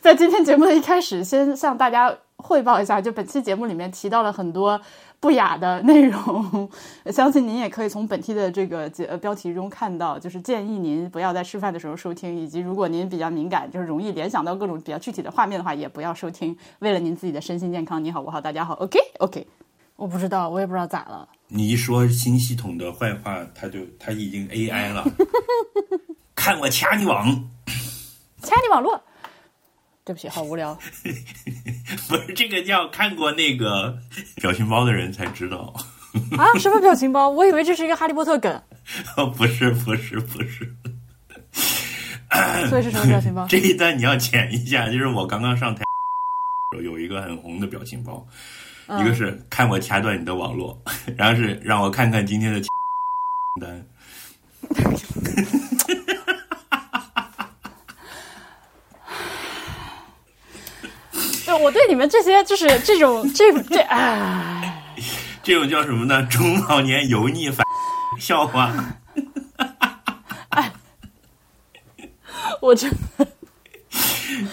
在今天节目的一开始，先向大家汇报一下，就本期节目里面提到了很多不雅的内容，相信您也可以从本期的这个节呃标题中看到，就是建议您不要在吃饭的时候收听，以及如果您比较敏感，就是容易联想到各种比较具体的画面的话，也不要收听。为了您自己的身心健康，你好，我好，大家好，OK OK。我不知道，我也不知道咋了。你一说新系统的坏话，他就他已经 AI 了。看我掐你网，掐你网络。对不起，好无聊。不是这个叫看过那个表情包的人才知道。啊？什么表情包？我以为这是一个哈利波特梗。哦，不是，不是，不是。所以是什么表情包？这一段你要剪一下，就是我刚刚上台有一个很红的表情包。一个是看我掐断你的网络，然后是让我看看今天的 单。对，我对你们这些就是这种这这哎，这种叫什么呢？中老年油腻反笑话。哎，我真的。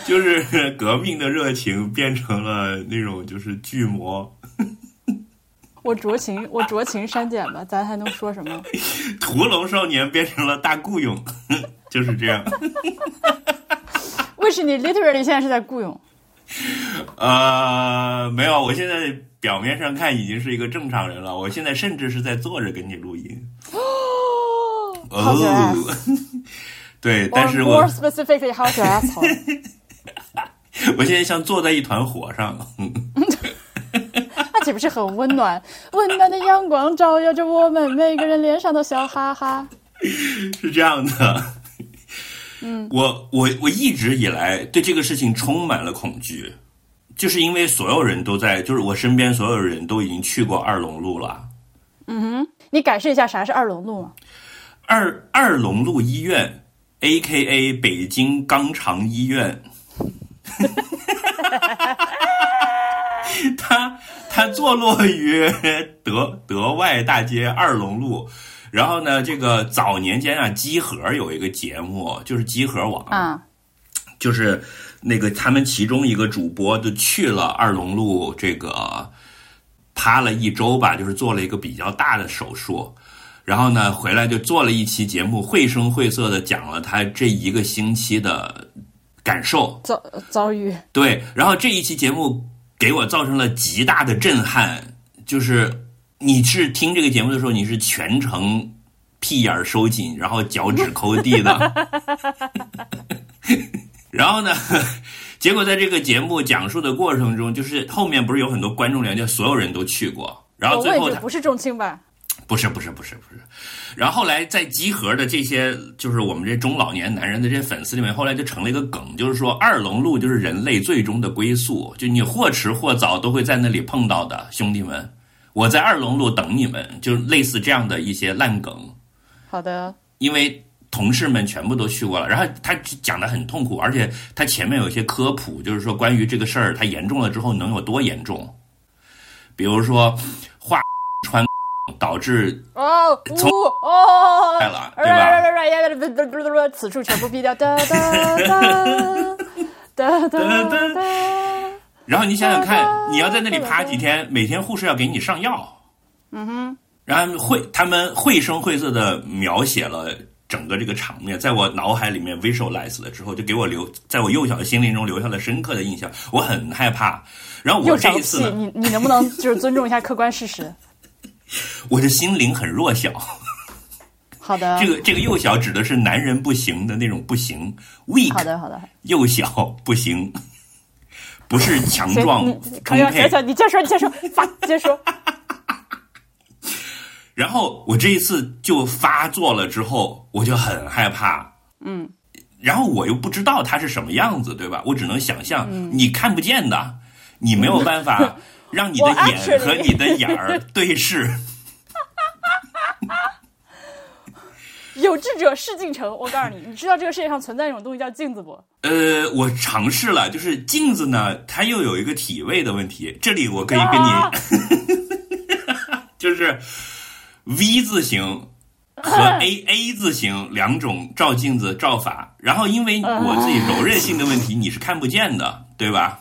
就是革命的热情变成了那种就是巨魔。我酌情，我酌情删减吧，咱还能说什么？屠龙少年变成了大雇佣，就是这样。为什么你 literally 现在是在雇佣？呃，没有，我现在表面上看已经是一个正常人了。我现在甚至是在坐着跟你录音。哦。对，但是我 more specifically how to asshole。我现在像坐在一团火上，那岂不是很温暖？温暖的阳光照耀着我们，每个人脸上都笑哈哈。是这样的，嗯，我我我一直以来对这个事情充满了恐惧，就是因为所有人都在，就是我身边所有人都已经去过二龙路了。嗯哼，你解释一下啥是二龙路吗？二二龙路医院。A K A 北京肛肠医院，它它坐落于德德外大街二龙路，然后呢，这个早年间啊，机核有一个节目，就是机核网啊，就是那个他们其中一个主播就去了二龙路，这个趴了一周吧，就是做了一个比较大的手术。然后呢，回来就做了一期节目，绘声绘色的讲了他这一个星期的感受遭遭遇。对，然后这一期节目给我造成了极大的震撼，就是你是听这个节目的时候，你是全程屁眼收紧，然后脚趾抠地的。然后呢，结果在这个节目讲述的过程中，就是后面不是有很多观众连就所有人都去过，然后最后不是重庆吧？不是不是不是不是，然后后来在集合的这些就是我们这中老年男人的这些粉丝里面，后来就成了一个梗，就是说二龙路就是人类最终的归宿，就你或迟或早都会在那里碰到的，兄弟们，我在二龙路等你们，就类似这样的一些烂梗。好的，因为同事们全部都去过了，然后他讲的很痛苦，而且他前面有一些科普，就是说关于这个事儿，它严重了之后能有多严重，比如说话穿。导致哦，从哦来了，对吧？此处全部毙掉。哒哒哒哒哒哒。然后你想想看，你要在那里趴几天，每天护士要给你上药。嗯哼。然后绘他们绘声绘色的描写了整个这个场面，在我脑海里面 visualize 了之后，就给我留在我幼小的心灵中留下了深刻的印象。我很害怕。然后我这一次，你你能不能就是尊重一下客观事实？我的心灵很弱小。好的，这个这个幼小指的是男人不行的那种不行，weak。好的好的，幼小不行，不是强壮充沛。你接着说，你接着说，发，接着说。然后我这一次就发作了之后，我就很害怕。嗯。然后我又不知道它是什么样子，对吧？我只能想象，你看不见的，你没有办法。让你的眼和你的眼儿对视。有志者事竟成。我告诉你，你知道这个世界上存在一种东西叫镜子不？呃，我尝试了，就是镜子呢，它又有一个体位的问题。这里我可以跟你，就是 V 字形，和 A A 字形两种照镜子照法，然后因为我自己柔韧性的问题，你是看不见的，对吧？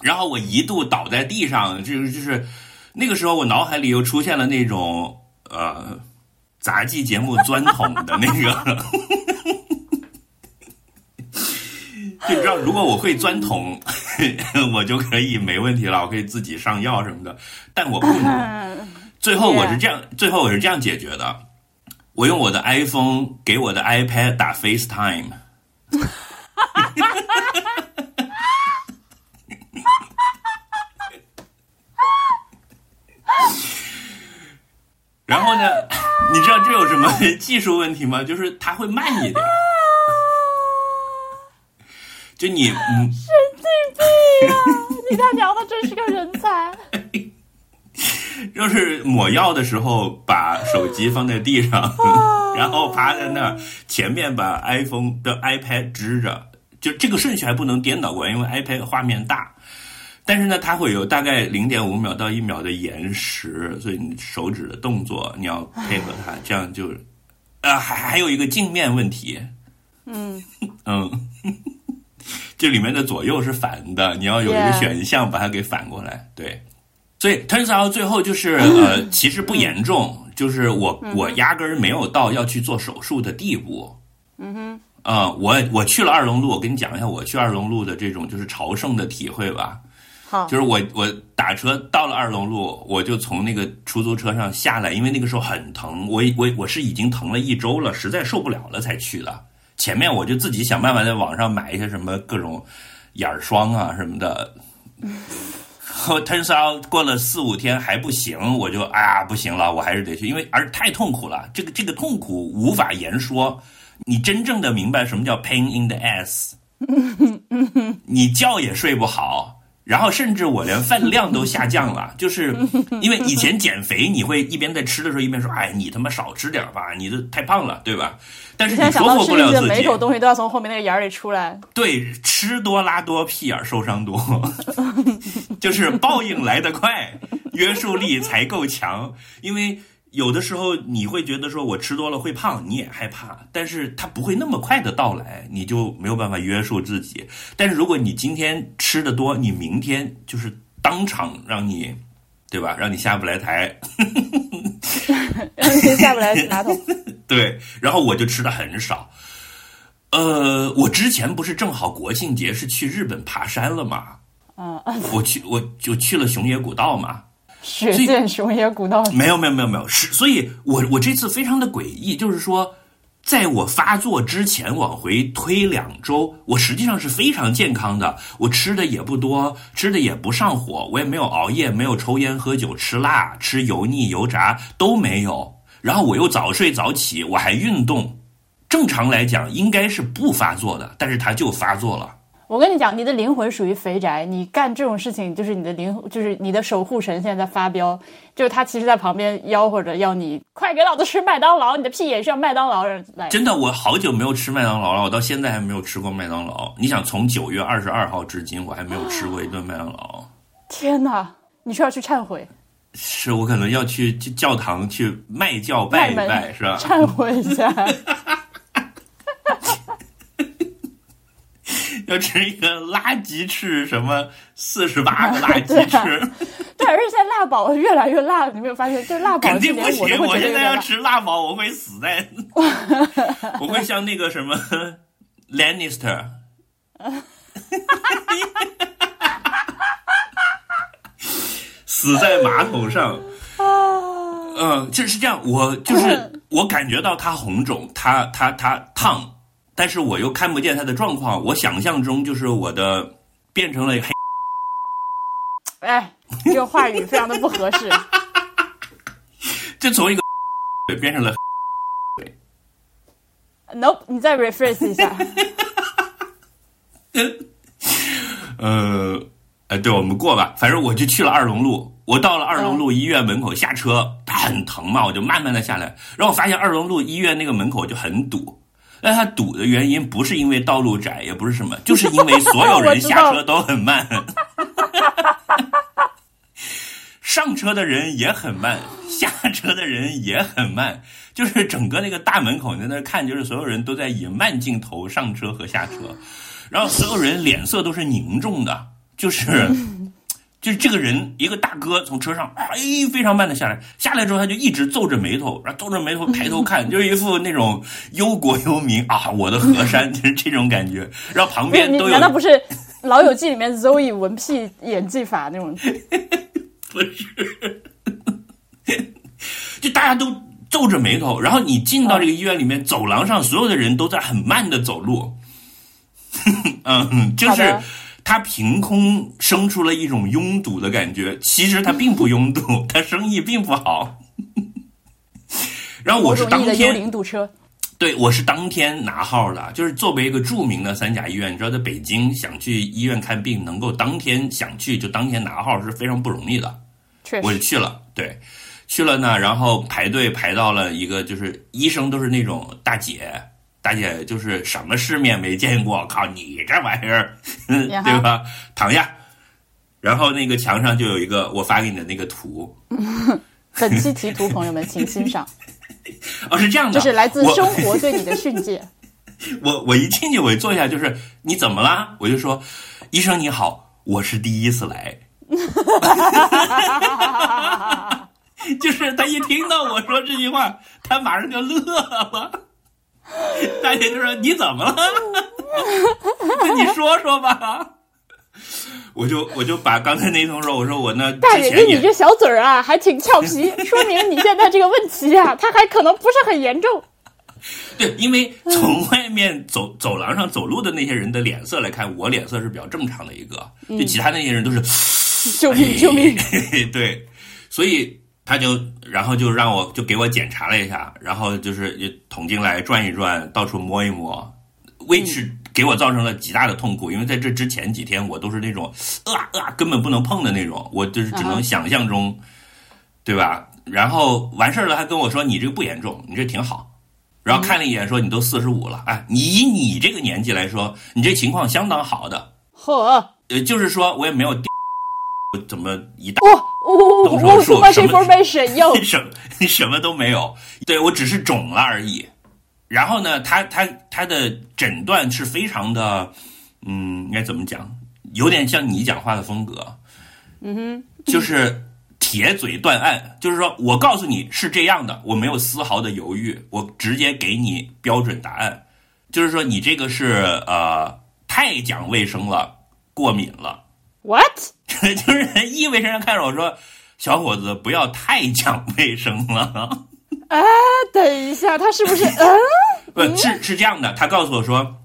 然后我一度倒在地上，就是就是那个时候，我脑海里又出现了那种呃杂技节目钻桶的那个，就知道如果我会钻桶，我就可以没问题了，我可以自己上药什么的，但我不能。最后我是这样，最后我是这样解决的。我用我的 iPhone 给我的 iPad 打 FaceTime，然后呢，你知道这有什么技术问题吗？就是它会慢一点，就你嗯，神经病啊！你他娘的真是个人才。就是抹药的时候，把手机放在地上，然后趴在那儿，前面把 iPhone 的 iPad 支着，就这个顺序还不能颠倒过来，因为 iPad 画面大。但是呢，它会有大概零点五秒到一秒的延时，所以你手指的动作你要配合它，这样就，啊，还还有一个镜面问题，嗯。嗯，这里面的左右是反的，你要有一个选项把它给反过来，对。所以 turns out 最后就是 呃，其实不严重，就是我我压根儿没有到要去做手术的地步。嗯哼，啊，我我去了二龙路，我跟你讲一下我去二龙路的这种就是朝圣的体会吧。就是我我打车到了二龙路，我就从那个出租车上下来，因为那个时候很疼，我我我是已经疼了一周了，实在受不了了才去的。前面我就自己想办法在网上买一些什么各种眼霜啊什么的。后 turns out 过了四五天还不行，我就啊不行了，我还是得去，因为而太痛苦了，这个这个痛苦无法言说。你真正的明白什么叫 pain in the ass，你觉也睡不好。然后甚至我连饭量都下降了，就是因为以前减肥，你会一边在吃的时候一边说：“哎，你他妈少吃点吧，你这太胖了，对吧？”但是你说服不了自己。每口东西都要从后面那个眼里出来。对，吃多拉多，屁眼受伤多，就是报应来得快，约束力才够强，因为。有的时候你会觉得说我吃多了会胖，你也害怕，但是它不会那么快的到来，你就没有办法约束自己。但是如果你今天吃的多，你明天就是当场让你，对吧？让你下不来台，让你下不来马桶。对，然后我就吃的很少。呃，我之前不是正好国庆节是去日本爬山了吗？嗯，我去我就去了熊野古道嘛。血溅熊野古道，没有没有没有没有，是所以，我我这次非常的诡异，就是说，在我发作之前往回推两周，我实际上是非常健康的，我吃的也不多，吃的也不上火，我也没有熬夜，没有抽烟喝酒，吃辣吃油腻油炸都没有，然后我又早睡早起，我还运动，正常来讲应该是不发作的，但是它就发作了。我跟你讲，你的灵魂属于肥宅，你干这种事情就是你的灵，就是你的守护神现在在发飙，就是他其实在旁边吆喝着要你快给老子吃麦当劳，你的屁也是要麦当劳人来。真的，我好久没有吃麦当劳了，我到现在还没有吃过麦当劳。你想，从九月二十二号至今，我还没有吃过一顿麦当劳。天哪，你是要去忏悔？是我可能要去教堂去卖教拜一拜，是吧？忏悔一下。要吃一个垃圾翅，什么四十八个垃圾翅？对，而且现在辣宝越来越辣，你没有发现？就辣宝肯定不行。我现在要吃辣宝，我会死在，我会像那个什么 Lannister，死在马桶上。嗯，就是这样。我就是我感觉到它红肿，它它它烫。但是我又看不见他的状况，我想象中就是我的变成了黑。哎，这个话语非常的不合适。就从一个变成了。Nope，你再 rephrase 一下。呃，哎，对，我们过吧。反正我就去了二龙路，我到了二龙路医院门口下车，它很疼嘛，我就慢慢的下来，然后我发现二龙路医院那个门口就很堵。但它堵的原因不是因为道路窄，也不是什么，就是因为所有人下车都很慢，上车的人也很慢，下车的人也很慢，就是整个那个大门口在那看，就是所有人都在以慢镜头上车和下车，然后所有人脸色都是凝重的，就是就是这个人一个大哥从车上哎非常慢的下来，下来之后他就一直皱着眉头，然后皱着眉头抬头看，就是一副那种忧国忧民啊，我的河 山就是这种感觉，然后旁边都有难道不是《老友记》里面 Zoe 文屁演技法那种？不是，就大家都。皱着眉头，然后你进到这个医院里面，走廊上所有的人都在很慢的走路，嗯，就是他凭空生出了一种拥堵的感觉，其实他并不拥堵，他生意并不好。然后我是当天堵车，对，我是当天拿号的，就是作为一个著名的三甲医院，你知道，在北京想去医院看病，能够当天想去就当天拿号是非常不容易的，确实，我就去了，对。去了呢，然后排队排到了一个，就是医生都是那种大姐，大姐就是什么世面没见过，靠你这玩意儿，对吧？躺下，然后那个墙上就有一个我发给你的那个图，本期题图朋友们请欣赏。哦，是这样的，就是来自生活对你的训诫。我我一进去我一坐下就是你怎么啦？我就说医生你好，我是第一次来。就是他一听到我说这句话，他马上就乐了。大姐就说：“你怎么了？跟你说说吧。”我就我就把刚才那通说，我说我那大姐，你这小嘴儿啊，还挺俏皮，说明你现在这个问题啊，它还可能不是很严重。对，因为从外面走走廊上走路的那些人的脸色来看，我脸色是比较正常的一个，就其他那些人都是救命救命。对，所以。他就，然后就让我就给我检查了一下，然后就是捅进来转一转，到处摸一摸，为是给我造成了极大的痛苦，因为在这之前几天我都是那种啊啊根本不能碰的那种，我就是只能想象中，对吧？然后完事儿了，还跟我说你这个不严重，你这挺好，然后看了一眼说你都四十五了，哎，你以你这个年纪来说，你这情况相当好的，呵，呃，就是说我也没有。怎么一大动手术什么 什什么都没有？对我只是肿了而已。然后呢，他他他的诊断是非常的，嗯，应该怎么讲？有点像你讲话的风格。嗯哼，就是铁嘴断案，就是说我告诉你是这样的，我没有丝毫的犹豫，我直接给你标准答案。就是说你这个是呃太讲卫生了，过敏了。What？就是医卫生上看着我说：“小伙子，不要太讲卫生了。”啊，等一下，他是不是？嗯，不是是这样的，他告诉我说。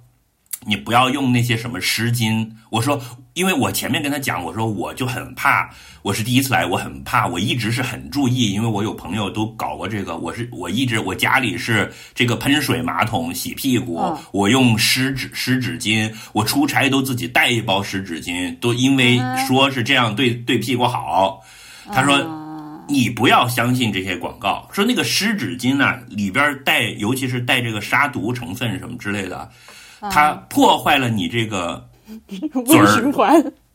你不要用那些什么湿巾。我说，因为我前面跟他讲，我说我就很怕，我是第一次来，我很怕，我一直是很注意，因为我有朋友都搞过这个，我是我一直我家里是这个喷水马桶洗屁股，我用湿纸湿纸巾，我出差都自己带一包湿纸巾，都因为说是这样对对屁股好。他说你不要相信这些广告，说那个湿纸巾呢里边带，尤其是带这个杀毒成分什么之类的。它破坏了你这个嘴儿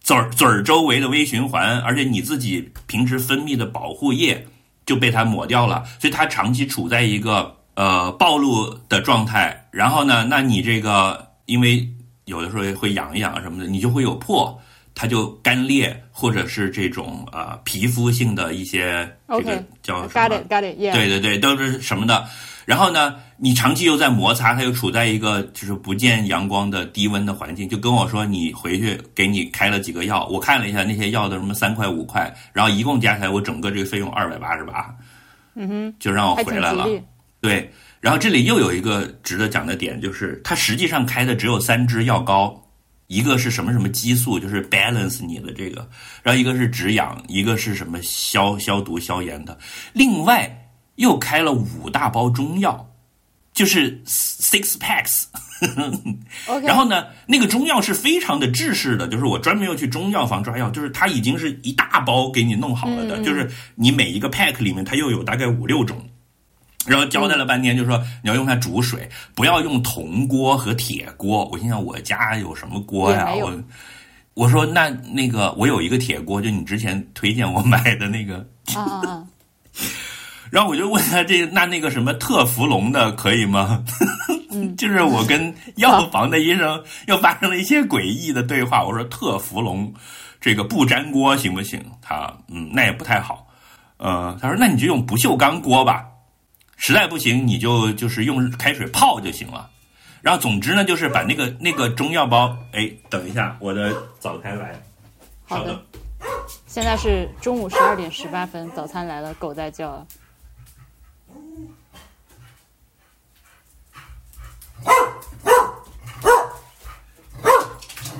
嘴儿嘴儿周围的微循环，而且你自己平时分泌的保护液就被它抹掉了，所以它长期处在一个呃暴露的状态。然后呢，那你这个因为有的时候会痒一痒什么的，你就会有破，它就干裂或者是这种呃皮肤性的一些这个叫什么？对对对，都是什么的。然后呢，你长期又在摩擦，它又处在一个就是不见阳光的低温的环境，就跟我说你回去给你开了几个药，我看了一下那些药的什么三块五块，然后一共加起来我整个这个费用二百八十八，嗯哼，就让我回来了。对，然后这里又有一个值得讲的点，就是它实际上开的只有三支药膏，一个是什么什么激素，就是 balance 你的这个，然后一个是止痒，一个是什么消消毒消炎的，另外。又开了五大包中药，就是 six packs。然后呢，那个中药是非常的制式的，就是我专门要去中药房抓药，就是它已经是一大包给你弄好了的，就是你每一个 pack 里面它又有大概五六种。然后交代了半天，就说你要用它煮水，不要用铜锅和铁锅。我心想，我家有什么锅呀？我我说那那个我有一个铁锅，就你之前推荐我买的那个。啊啊啊！然后我就问他这那那个什么特氟龙的可以吗？就是我跟药房的医生又发生了一些诡异的对话。我说特氟龙这个不粘锅行不行？他嗯，那也不太好。呃，他说那你就用不锈钢锅吧，实在不行你就就是用开水泡就行了。然后总之呢，就是把那个那个中药包，哎，等一下，我的早餐来了，好的。现在是中午十二点十八分，早餐来了，狗在叫。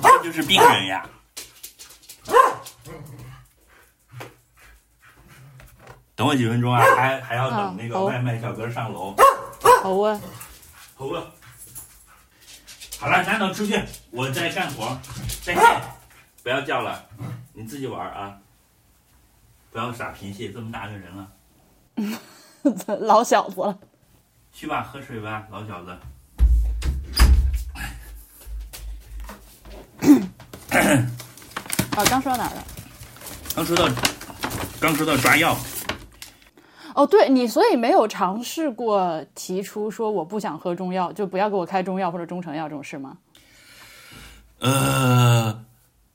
这就是病人呀。等我几分钟啊，还还要等那个外卖小哥上楼。好啊，好啊。好了，咱等出去，我在干活。再见，不要叫了，你自己玩啊。不要耍脾气，这么大个人了。老小子了。去吧，喝水吧，老小子。啊，刚说到哪儿了？刚说到，刚说到抓药。哦，对你，所以没有尝试过提出说我不想喝中药，就不要给我开中药或者中成药这种事吗？呃，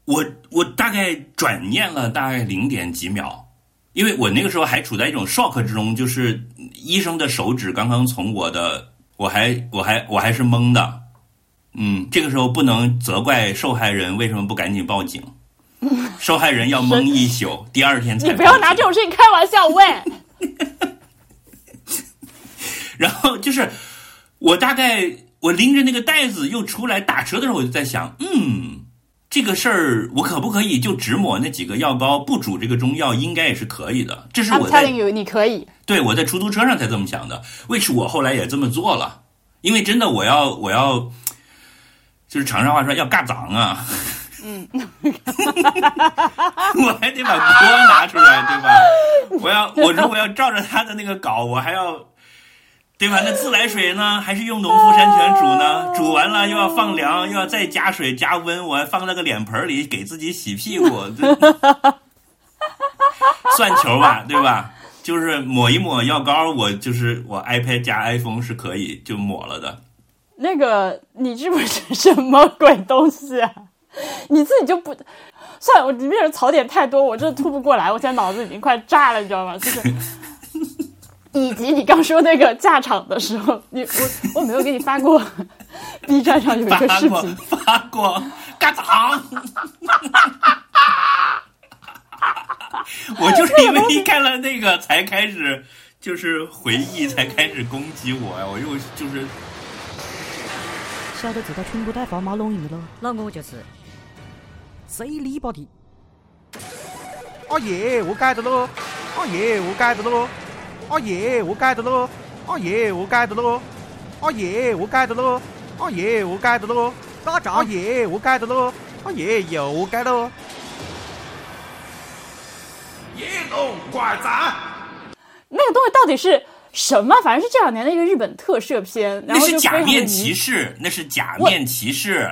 我我大概转念了大概零点几秒，因为我那个时候还处在一种 shock 之中，就是医生的手指刚刚从我的，我还我还我还是懵的，嗯，这个时候不能责怪受害人为什么不赶紧报警，受害人要懵一宿，第二天才你不要拿这种事情开玩笑，喂。然后就是我大概我拎着那个袋子又出来打车的时候，我就在想，嗯，这个事儿我可不可以就只抹那几个药膏，不煮这个中药，应该也是可以的。这是我在你可以对我在出租车上才这么想的，which 我后来也这么做了，因为真的我要我要就是长沙话说要尬脏啊，嗯，我还得把锅拿出来，对吧？我要我如果要照着他的那个搞，我还要。对吧？那自来水呢？还是用农夫山泉煮呢？煮完了又要放凉，又要再加水加温，我还放那个脸盆里给自己洗屁股，算球吧，对吧？就是抹一抹药膏，我就是我 iPad 加 iPhone 是可以就抹了的。那个你这不是什么鬼东西啊？你自己就不算了，我里面的槽点太多，我真的吐不过来，我现在脑子已经快炸了，你知道吗？就是。以及你刚说那个架场的时候，你我我没有给你发过 B 站上有一个视频，发过，嘎场，我就是因为看了那个才开始就是回忆，才开始攻击我呀！我又就是晓得这个群不带放马龙鱼了，那我就是 C 李宝的。阿爷，我改的喽！阿爷，我改的喽！阿爷，我改的喽！阿爷，我改的喽！阿爷，我改的喽！阿爷，我改的喽！打仗！阿爷，我改的喽！阿爷，又改喽！野龙怪战。那个东西到底是什么？反正是这两年的一个日本特摄片。那是假面骑士，那是假面骑士。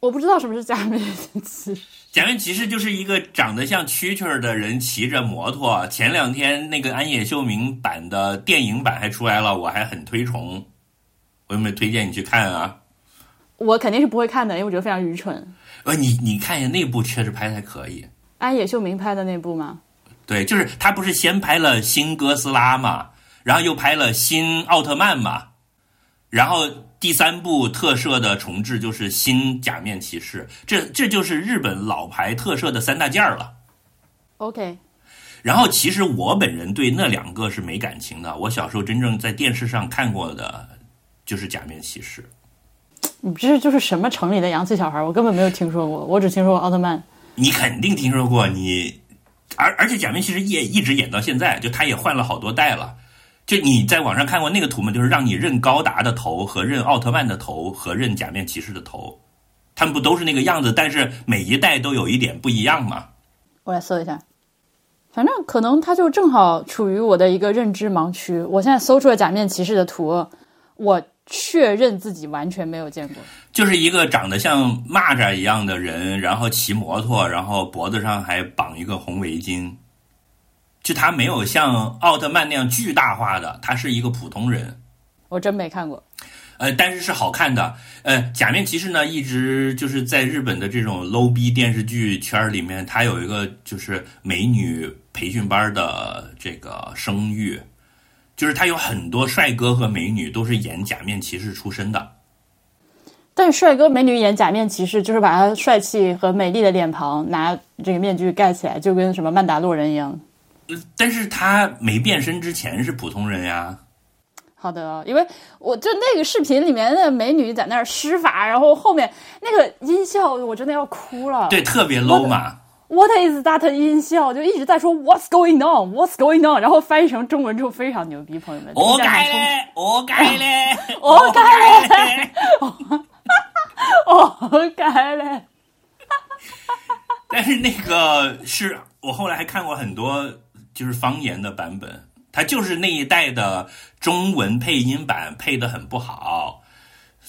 我不知道什么是假面骑士。假面骑士就是一个长得像蛐蛐儿的人骑着摩托。前两天那个安野秀明版的电影版还出来了，我还很推崇。我有没有推荐你去看啊？我肯定是不会看的，因为我觉得非常愚蠢。呃，你你看一下那部，确实拍的还可以。安野秀明拍的那部吗？对，就是他不是先拍了新哥斯拉嘛，然后又拍了新奥特曼嘛，然后。第三部特摄的重置就是新假面骑士，这这就是日本老牌特摄的三大件儿了。OK，然后其实我本人对那两个是没感情的，我小时候真正在电视上看过的，就是假面骑士。你这就是什么城里的洋气小孩？我根本没有听说过，我只听说过奥特曼。你肯定听说过，你而而且假面骑士也一直演到现在，就他也换了好多代了。就你在网上看过那个图吗？就是让你认高达的头和认奥特曼的头和认假面骑士的头，他们不都是那个样子？但是每一代都有一点不一样嘛？我来搜一下，反正可能它就正好处于我的一个认知盲区。我现在搜出了假面骑士的图，我确认自己完全没有见过。就是一个长得像蚂蚱一样的人，然后骑摩托，然后脖子上还绑一个红围巾。就他没有像奥特曼那样巨大化的，他是一个普通人。我真没看过。呃，但是是好看的。呃，假面骑士呢，一直就是在日本的这种 low 逼电视剧圈里面，它有一个就是美女培训班的这个声誉，就是他有很多帅哥和美女都是演假面骑士出身的。但帅哥美女演假面骑士，就是把他帅气和美丽的脸庞拿这个面具盖起来，就跟什么曼达洛人一样。但是他没变身之前是普通人呀。好的，因为我就那个视频里面的美女在那儿施法，然后后面那个音效，我真的要哭了。对，特别 low 嘛。What is that 音效？就一直在说 What's going on? What's going on? 然后翻译成中文之后非常牛逼，朋友们。我改嘞，我改嘞，我改嘞，我改嘞。但是那个是我后来还看过很多就是方言的版本。它就是那一代的中文配音版配的很不好，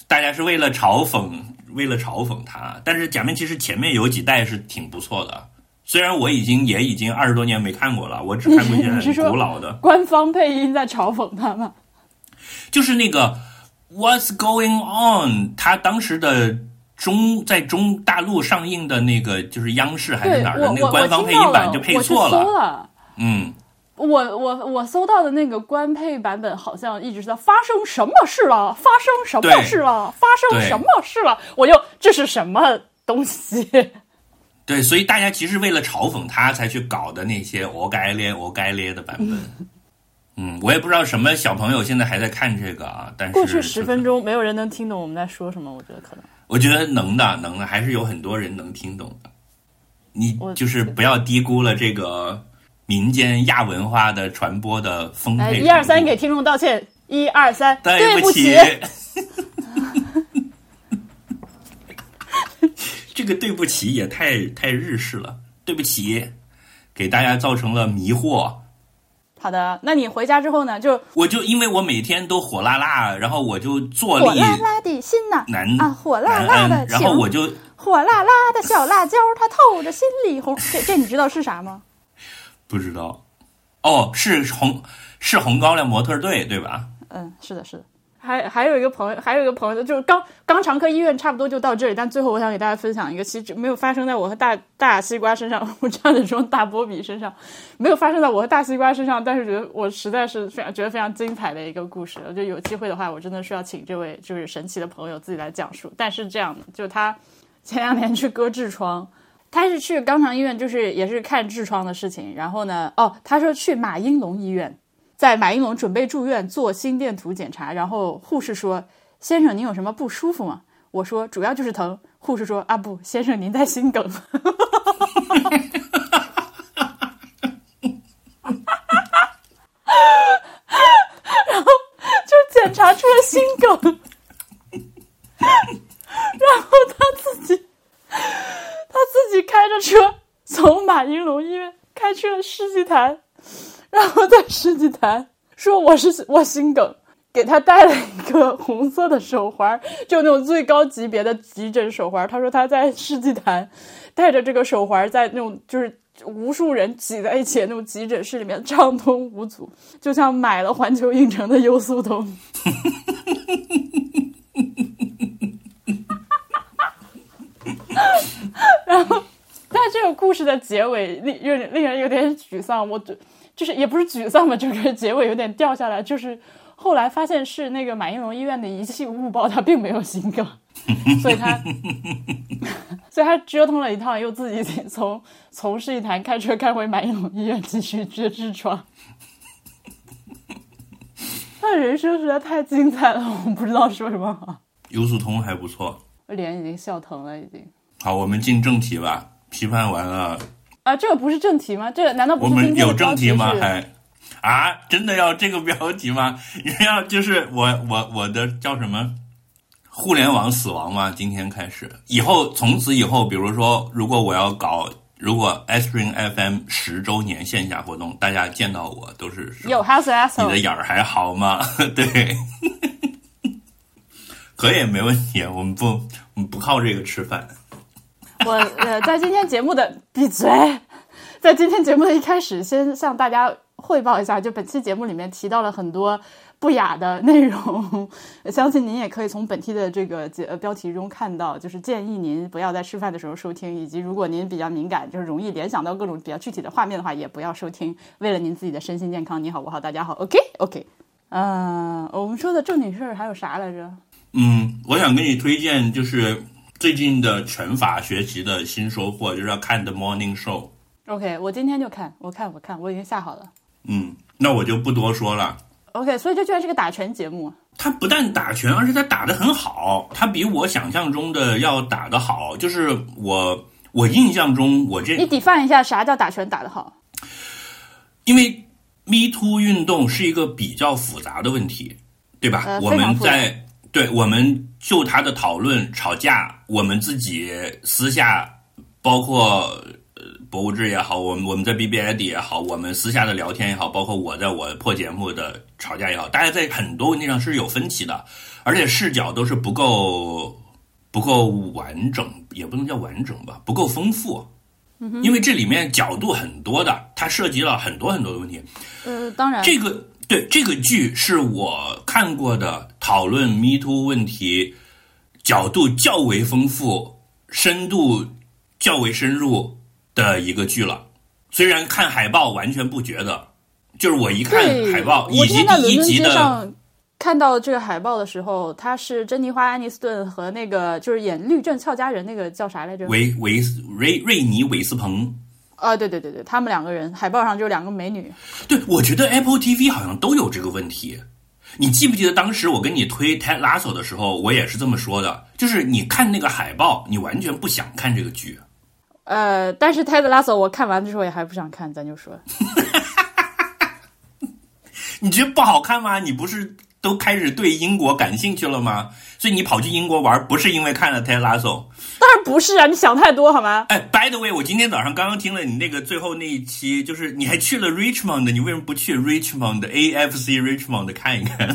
大家是为了嘲讽，为了嘲讽他。但是假面骑士前面有几代是挺不错的，虽然我已经也已经二十多年没看过了，我只看过一些很古老的。官方配音在嘲讽他吗？就是那个 What's going on？他当时的中在中大陆上映的那个就是央视还是哪儿的那个官方配音版就配错了，嗯。我我我搜到的那个官配版本好像一直在发生什么事了？发生什么事了？发生什么事了？我就这是什么东西？对，所以大家其实为了嘲讽他才去搞的那些“我该咧我该咧”的版本。嗯，我也不知道什么小朋友现在还在看这个啊。但是过去十分钟没有人能听懂我们在说什么，我觉得可能。我觉得能的，能的，还是有很多人能听懂的。你就是不要低估了这个。民间亚文化的传播的丰沛。一二三，给听众道歉。一二三，对不起。这个对不起也太太日式了。对不起，给大家造成了迷惑。好的，那你回家之后呢？就我就因为我每天都火辣辣，然后我就坐立火辣辣的心呐，难啊，火辣辣的然后我就火辣辣的小辣椒，它透着心里红。这这你知道是啥吗？不知道，哦，是红是红高粱模特队对吧？嗯，是的，是的。还还有一个朋友，还有一个朋友，就是刚刚肠科医院差不多就到这里，但最后我想给大家分享一个，其实没有发生在我和大大西瓜身上，我差点说大波比身上，没有发生在我和大西瓜身上，但是觉得我实在是非常觉得非常精彩的一个故事。就有机会的话，我真的需要请这位就是神奇的朋友自己来讲述。但是这样的，就他前两年去割痔疮。他是去肛肠医院，就是也是看痔疮的事情。然后呢，哦，他说去马应龙医院，在马应龙准备住院做心电图检查。然后护士说：“先生，您有什么不舒服吗？”我说：“主要就是疼。”护士说：“啊不，先生，您在心梗。”然后就检查出了心梗，然后他自己。他自己开着车从马应龙医院开去了世纪坛，然后在世纪坛说我是我心梗，给他戴了一个红色的手环，就那种最高级别的急诊手环。他说他在世纪坛戴着这个手环，在那种就是无数人挤在一起那种急诊室里面畅通无阻，就像买了环球影城的优速通。然后，但这个故事的结尾令有点令人有点沮丧。我就就是也不是沮丧吧，就是结尾有点掉下来。就是后来发现是那个马应龙医院的仪器误报，他并没有心梗，所以他 所以他折腾了一趟，又自己从从事一台开车开回马应龙医院继续治痔疮。他人生实在太精彩了，我不知道说什么好。优速通还不错，我脸已经笑疼了，已经。好，我们进正题吧。批判完了啊，这个不是正题吗？这个难道不是？我们有正题吗？还啊，真的要这个标题吗？你 要就是我我我的叫什么？互联网死亡吗？今天开始，以后从此以后，比如说，如果我要搞，如果 Spring FM 十周年线下活动，大家见到我都是有 House S，你的眼儿还好吗？对，可以没问题，我们不我们不靠这个吃饭。我呃，在今天节目的闭嘴，在今天节目的一开始，先向大家汇报一下，就本期节目里面提到了很多不雅的内容，相信您也可以从本期的这个节呃标题中看到，就是建议您不要在吃饭的时候收听，以及如果您比较敏感，就是容易联想到各种比较具体的画面的话，也不要收听。为了您自己的身心健康，你好，我好，大家好，OK OK。嗯、我们说的正经事儿还有啥来着？嗯，我想给你推荐就是最近的拳法学习的新收获，就是要看 The Morning Show。OK，我今天就看，我看，我看，我已经下好了。嗯，那我就不多说了。OK，所以这居然是个打拳节目。他不但打拳，而且他打得很好，他比我想象中的要打得好。就是我我印象中，我这你 define 一下啥叫打拳打得好？因为 Me Too 运动是一个比较复杂的问题，对吧？呃我们在对我们就他的讨论吵架，我们自己私下，包括呃博物志也好，我们我们在 B B I D 也好，我们私下的聊天也好，包括我在我破节目的吵架也好，大家在很多问题上是有分歧的，而且视角都是不够不够完整，也不能叫完整吧，不够丰富。因为这里面角度很多的，它涉及了很多很多的问题。呃，当然，这个对这个剧是我看过的讨论 Me Too 问题角度较为丰富、深度较为深入的一个剧了。虽然看海报完全不觉得，就是我一看，海报以及第一集的，上看到这个海报的时候，他是珍妮花·安妮斯顿和那个就是演律政俏佳人那个叫啥来着？维维斯瑞瑞尼韦斯彭。啊，对对对对，他们两个人海报上就两个美女。对，我觉得 Apple TV 好像都有这个问题。你记不记得当时我跟你推 Ted Lasso 的时候，我也是这么说的，就是你看那个海报，你完全不想看这个剧。呃，但是泰德拉索我看完的时候也还不想看，咱就说，你觉得不好看吗？你不是都开始对英国感兴趣了吗？所以你跑去英国玩，不是因为看了 Ted Lasso。当然不是啊，你想太多好吗？哎，by the way，我今天早上刚刚听了你那个最后那一期，就是你还去了 Richmond，你为什么不去 Richmond AFC Richmond 看一看？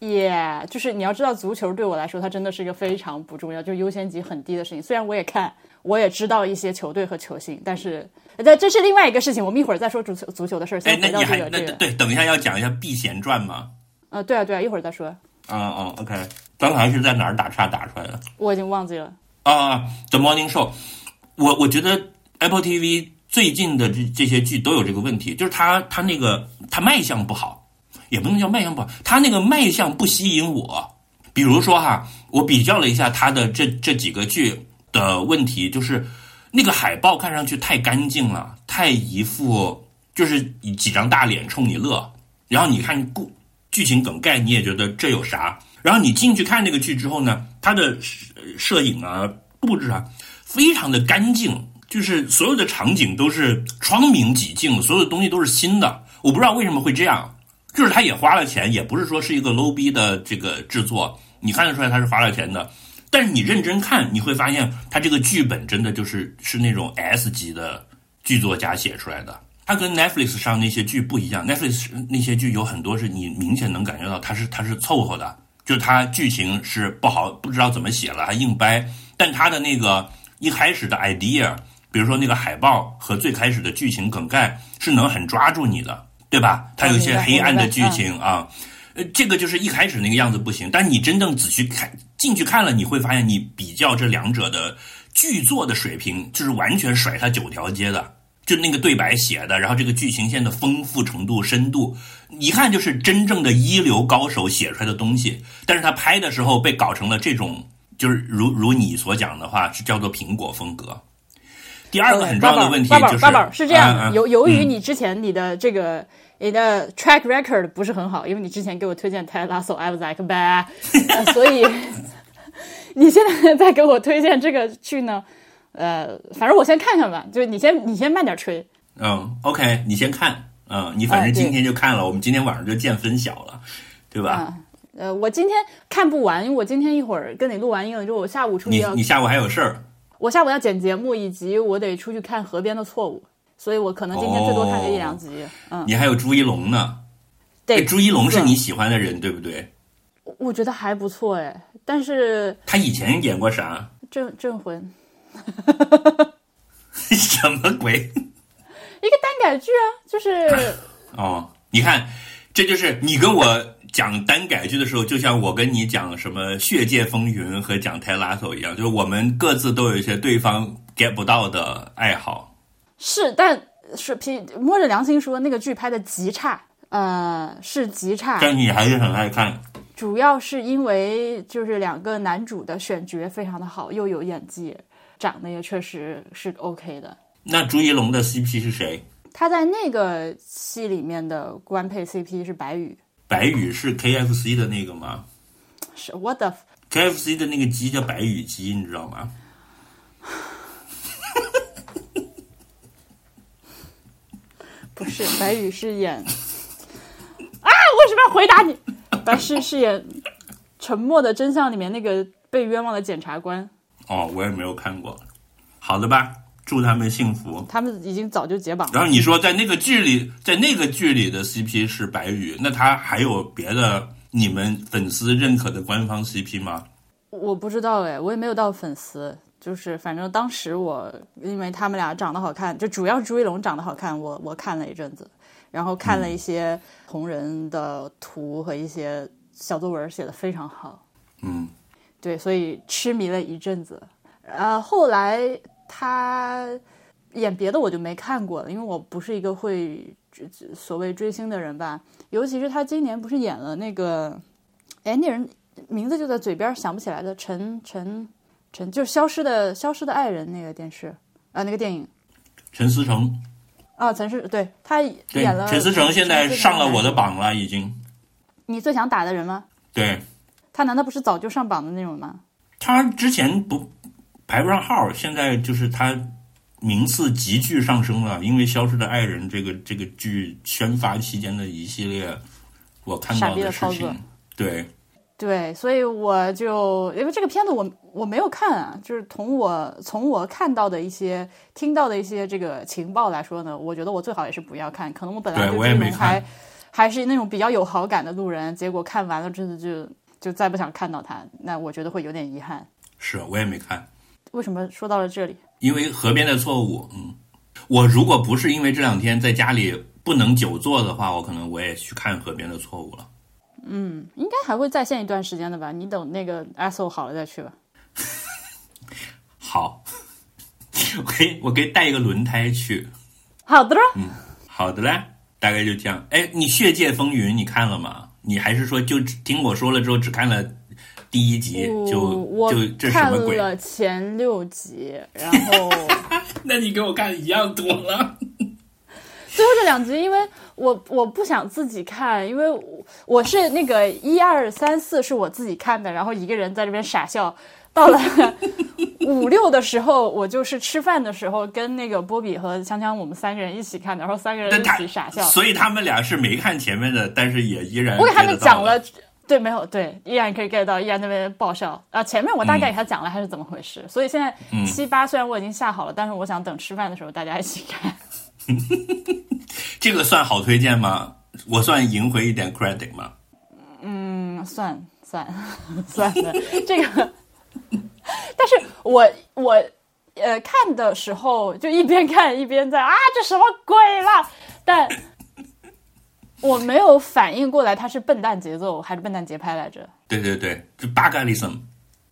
耶就是你要知道，足球对我来说，它真的是一个非常不重要，就优先级很低的事情。虽然我也看，我也知道一些球队和球星，但是这这是另外一个事情。我们一会儿再说足球足球的事儿。哎先，回到那你还那这个这个，对，等一下要讲一下《避嫌传》吗？呃，对啊对啊，一会儿再说。嗯嗯，OK，刚才是在哪儿打岔打出来的？我已经忘记了。啊，《The Morning Show》，我我觉得 Apple TV 最近的这这些剧都有这个问题，就是它它那个它卖相不好，也不能叫卖相不好，它那个卖相不吸引我。比如说哈，我比较了一下它的这这几个剧的问题，就是那个海报看上去太干净了，太一副就是几张大脸冲你乐，然后你看故剧情梗概，你也觉得这有啥？然后你进去看那个剧之后呢，它的摄影啊、布置啊，非常的干净，就是所有的场景都是窗明几净，所有的东西都是新的。我不知道为什么会这样，就是他也花了钱，也不是说是一个 low 逼的这个制作，你看得出来他是花了钱的。但是你认真看，你会发现他这个剧本真的就是是那种 S 级的剧作家写出来的。它跟 Netflix 上那些剧不一样，Netflix 那些剧有很多是你明显能感觉到它是它是凑合的，就它剧情是不好，不知道怎么写了，还硬掰。但它的那个一开始的 idea，比如说那个海报和最开始的剧情梗概，是能很抓住你的，对吧？它有一些黑暗的剧情啊，呃，这个就是一开始那个样子不行，但你真正仔细看进去看了，你会发现你比较这两者的剧作的水平，就是完全甩它九条街的。就那个对白写的，然后这个剧情线的丰富程度、深度，一看就是真正的一流高手写出来的东西。但是他拍的时候被搞成了这种，就是如如你所讲的话，是叫做苹果风格。第二个很重要的问题就是，是这样由由于嗯你之前你的这个你的 track record 不是很好，因为你之前给我推荐 Ted Lasso，I was like bad，、呃、所以你现在在给我推荐这个剧呢，呃，反正我先看看吧，就是你先你先慢点吹，嗯，OK，你先看，嗯，你反正今天就看了，我们今天晚上就见分晓了，对吧？啊。呃，我今天看不完，因为我今天一会儿跟你录完音了之后，我下午出去你要你下午还有事儿，我下午要剪节目，以及我得出去看《河边的错误》，所以我可能今天最多看个一两集。嗯，你还有朱一龙呢。对，哎朱一龙是你喜欢的人，对不对？我觉得还不错哎，但是他以前演过啥？镇镇魂，什么鬼？一个单改剧啊，就是 哦，你看，这就是你跟我讲单改剧的时候，就像我跟你讲什么《血界风云》和讲泰拉索一样，就是我们各自都有一些对方 get 不到的爱好。是，但是凭摸着良心说，那个剧拍的极差，呃，是极差。但你还是很爱看。主要是因为就是两个男主的选角非常的好，又有演技，长得也确实是 OK 的。那朱一龙的 CP 是谁？他在那个戏里面的官配 CP 是白宇。白宇是 KFC 的那个吗？是 What the KFC 的那个鸡叫白羽鸡，你知道吗？不是白宇是演啊？为什么要回答你？白是是演《沉默的真相》里面那个被冤枉的检察官。哦，我也没有看过。好的吧，祝他们幸福。他们已经早就解绑了。然后你说在那个剧里，在那个剧里的 CP 是白宇，那他还有别的你们粉丝认可的官方 CP 吗？我不知道哎，我也没有到粉丝，就是反正当时我因为他们俩长得好看，就主要朱一龙长得好看，我我看了一阵子，然后看了一些同人的图和一些小作文，写的非常好。嗯，对，所以痴迷了一阵子。呃，后来他演别的我就没看过了，因为我不是一个会所谓追星的人吧。尤其是他今年不是演了那个，哎，那人名字就在嘴边，想不起来的陈陈陈，就是消失的消失的爱人那个电视啊，那个电影陈思诚啊，陈思对他演了陈思诚现在上了我的。榜了，已经。你最想打的人吗？对他难道不是早就上榜的那种吗？他之前不排不上号，现在就是他名次急剧上升了，因为《消失的爱人》这个这个剧宣发期间的一系列我看傻到的操作情。对，对，所以我就因为这个片子我我没有看啊，就是从我从我看到的一些、听到的一些这个情报来说呢，我觉得我最好也是不要看。可能我本来对对我也没还看还是那种比较有好感的路人，结果看完了真的就就再不想看到他，那我觉得会有点遗憾。是我也没看。为什么说到了这里？因为河边的错误，嗯，我如果不是因为这两天在家里不能久坐的话，我可能我也去看河边的错误了。嗯应该还会再现一段时间的吧？你等那个 ASO 好了再去吧。好，我可以我可以带一个轮胎去。好的了，好的嘞，大概就这样。哎，你《血界风云》你看了吗？你还是说就只听我说了之后只看了第一集就我就这什看么鬼？了前六集，然后。那你跟我看一样多了。最后这两集，因为我我不想自己看，因为我我是那个一二三四是我自己看的，然后一个人在这边傻笑。到了 五六的时候，我就是吃饭的时候跟那个波比和锵锵我们三个人一起看的，然后三个人一起傻笑。所以他们俩是没看前面的，但是也依然我给他们讲了，对，没有对，依然可以 get 到，依然那边爆笑啊。前面我大概给他讲了还是怎么回事，所以现在嗯七八虽然我已经下好了，但是我想等吃饭的时候大家一起看。这个算好推荐吗？我算赢回一点 credit 吗？嗯，算算 算的，这个，但是我我呃看的时候就一边看一边在啊，这什么鬼啦？但我没有反应过来，它是笨蛋节奏还是笨蛋节拍来着？对对对，就 bugalism，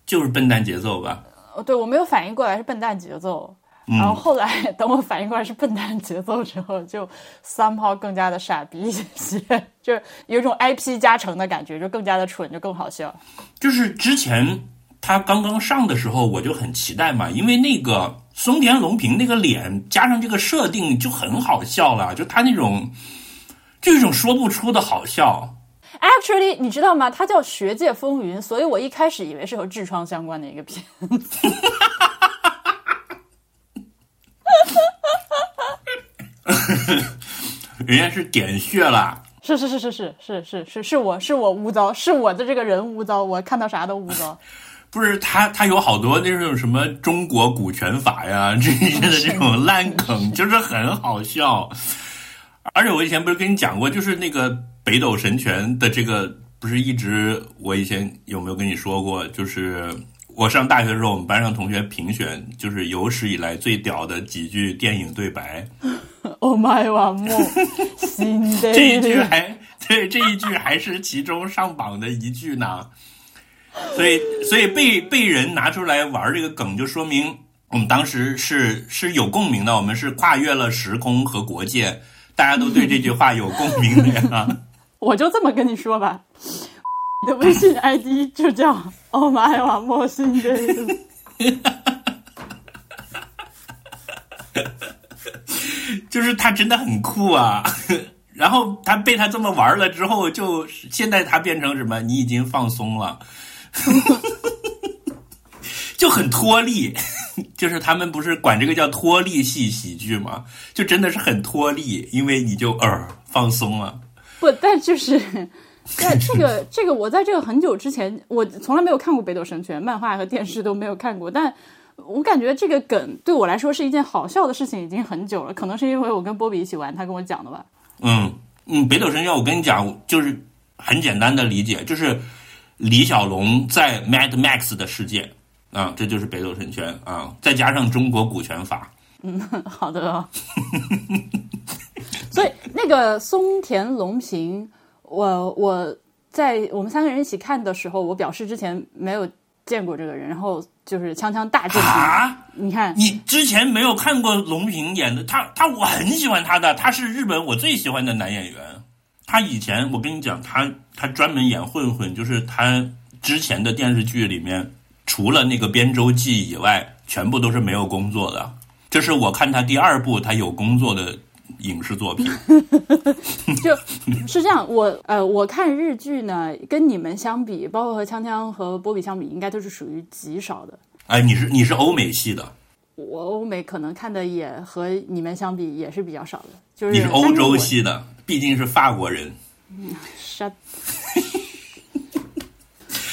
就是笨蛋节奏吧。呃，对我没有反应过来是笨蛋节奏。然后后来等我反应过来是笨蛋节奏之后，就 somehow 更加的傻逼一些，就是有一种 IP 加成的感觉，就更加的蠢，就更好笑。就是之前他刚刚上的时候，我就很期待嘛，因为那个松田龙平那个脸加上这个设定就很好笑了，就他那种就一种说不出的好笑。Actually，你知道吗？它叫《学界风云》，所以我一开始以为是和痔疮相关的一个片子。人家是点穴了，是是是是是是是是是我是我污糟，是我的这个人污糟，我看到啥都污糟。不是他他有好多那种什么中国股权法呀 这些的这种烂梗，就是很好笑。而且我以前不是跟你讲过，就是那个北斗神拳的这个，不是一直我以前有没有跟你说过？就是我上大学的时候，我们班上同学评选，就是有史以来最屌的几句电影对白。Oh my god！这一句还 对这一句还是其中上榜的一句呢。所以，所以被被人拿出来玩这个梗，就说明我们当时是是有共鸣的，我们是跨越了时空和国界，大家都对这句话有共鸣的呀。我就这么跟你说吧，你的微信 ID 就叫 Oh my 哇莫新的。就是他真的很酷啊，然后他被他这么玩了之后，就现在他变成什么？你已经放松了，就很脱力。就是他们不是管这个叫脱力系喜剧吗？就真的是很脱力，因为你就呃放松了。不，但就是在这个这个，我在这个很久之前，我从来没有看过《北斗神拳》，漫画和电视都没有看过，但。我感觉这个梗对我来说是一件好笑的事情，已经很久了。可能是因为我跟波比一起玩，他跟我讲的吧。嗯嗯，北斗神拳，我跟你讲，就是很简单的理解，就是李小龙在 Mad Max 的世界啊，这就是北斗神拳啊，再加上中国股权法。嗯，好的。所以那个松田龙平，我我在我们三个人一起看的时候，我表示之前没有见过这个人，然后。就是锵锵大震啊！你看，你之前没有看过龙平演的他，他我很喜欢他的，他是日本我最喜欢的男演员。他以前我跟你讲，他他专门演混混，就是他之前的电视剧里面，除了那个《边州记》以外，全部都是没有工作的。这是我看他第二部他有工作的。影视作品 就是这样，我呃，我看日剧呢，跟你们相比，包括和锵锵和波比相比，应该都是属于极少的。哎，你是你是欧美系的，我欧美可能看的也和你们相比也是比较少的，就是你是欧洲系的，毕竟是法国人。嗯，是。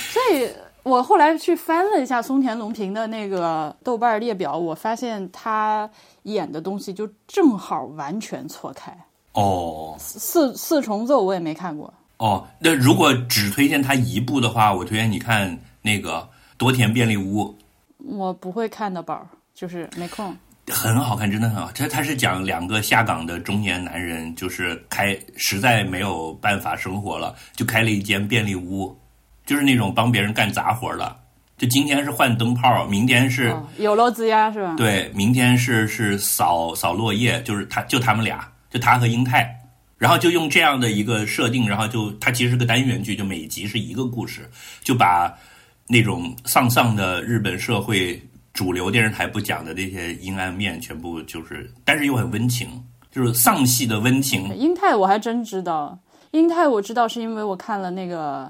所以我后来去翻了一下松田龙平的那个豆瓣列表，我发现他。演的东西就正好完全错开哦。四四重奏我也没看过哦。那如果只推荐他一部的话，我推荐你看那个多田便利屋。我不会看的宝，就是没空。很好看，真的很好。他他是讲两个下岗的中年男人，就是开实在没有办法生活了，就开了一间便利屋，就是那种帮别人干杂活的。就今天是换灯泡，明天是有漏子呀，是吧？对，明天是是扫扫落叶，就是他就他们俩，就他和英泰，然后就用这样的一个设定，然后就它其实是个单元剧，就每集是一个故事，就把那种丧丧的日本社会主流电视台不讲的那些阴暗面，全部就是，但是又很温情，就是丧系的温情。英泰我还真知道，英泰我知道是因为我看了那个。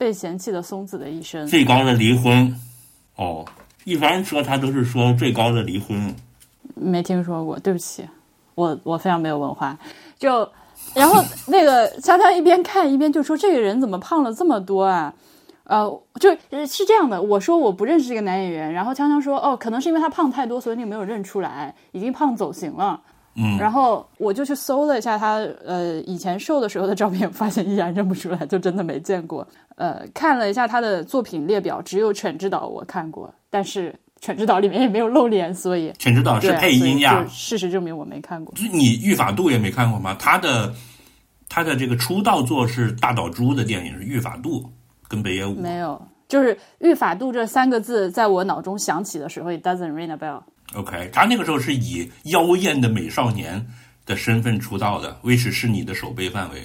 被嫌弃的松子的一生，最高的离婚，哦，一般说他都是说最高的离婚，没听说过，对不起，我我非常没有文化。就然后那个香香一边看一边就说这个人怎么胖了这么多啊？呃，就是是这样的，我说我不认识这个男演员，然后锵锵说哦，可能是因为他胖太多，所以你没有认出来，已经胖走形了。嗯，然后我就去搜了一下他呃以前瘦的时候的照片，发现依然认不出来，就真的没见过。呃，看了一下他的作品列表，只有《犬之岛》我看过，但是《犬之岛》里面也没有露脸，所以 《犬之岛》是配音呀。事实证明我没看过。你《御法度》也没看过吗？他的他的这个出道作是大岛渚的电影是《御法度》跟北野武。没有，就是《御法度》这三个字在我脑中响起的时候，it doesn't ring a bell。OK，他那个时候是以妖艳的美少年的身份出道的，为此是你的守备范围。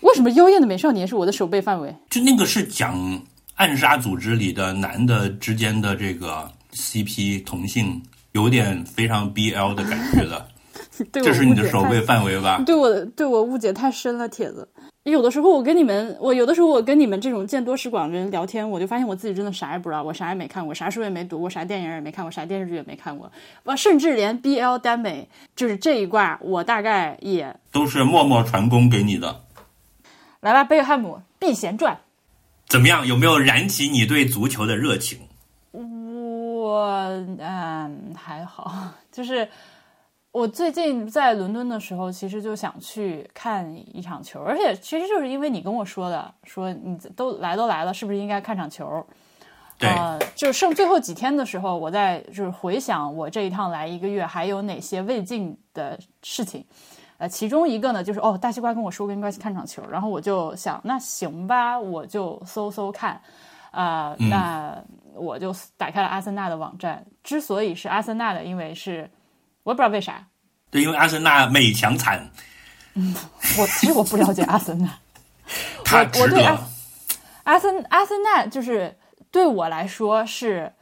为什么妖艳的美少年是我的守备范围？就那个是讲暗杀组织里的男的之间的这个 CP 同性，有点非常 BL 的感觉的。这是你的守备范围吧？对我对我误解太深了，铁子。有的时候我跟你们，我有的时候我跟你们这种见多识广的人聊天，我就发现我自己真的啥也不知道，我啥也没看过，啥书也没读过，啥电影也没看过，啥电视剧也没看过，我甚至连 BL 耽美就是这一卦，我大概也都是默默传功给你的。来吧，贝克汉姆《避嫌传》怎么样？有没有燃起你对足球的热情？我嗯还好，就是。我最近在伦敦的时候，其实就想去看一场球，而且其实就是因为你跟我说的，说你都来都来了，是不是应该看场球？对，就剩最后几天的时候，我在就是回想我这一趟来一个月还有哪些未尽的事情，呃，其中一个呢，就是哦，大西瓜跟我说过应该去看场球，然后我就想，那行吧，我就搜搜看，啊、嗯那我就打开了阿森纳的网站。之所以是阿森纳的，因为是我也不知道为啥，对，因为阿森纳美强惨，嗯 我其实我不了解阿森纳，他我值得对阿。阿森阿森纳就是对我来说是，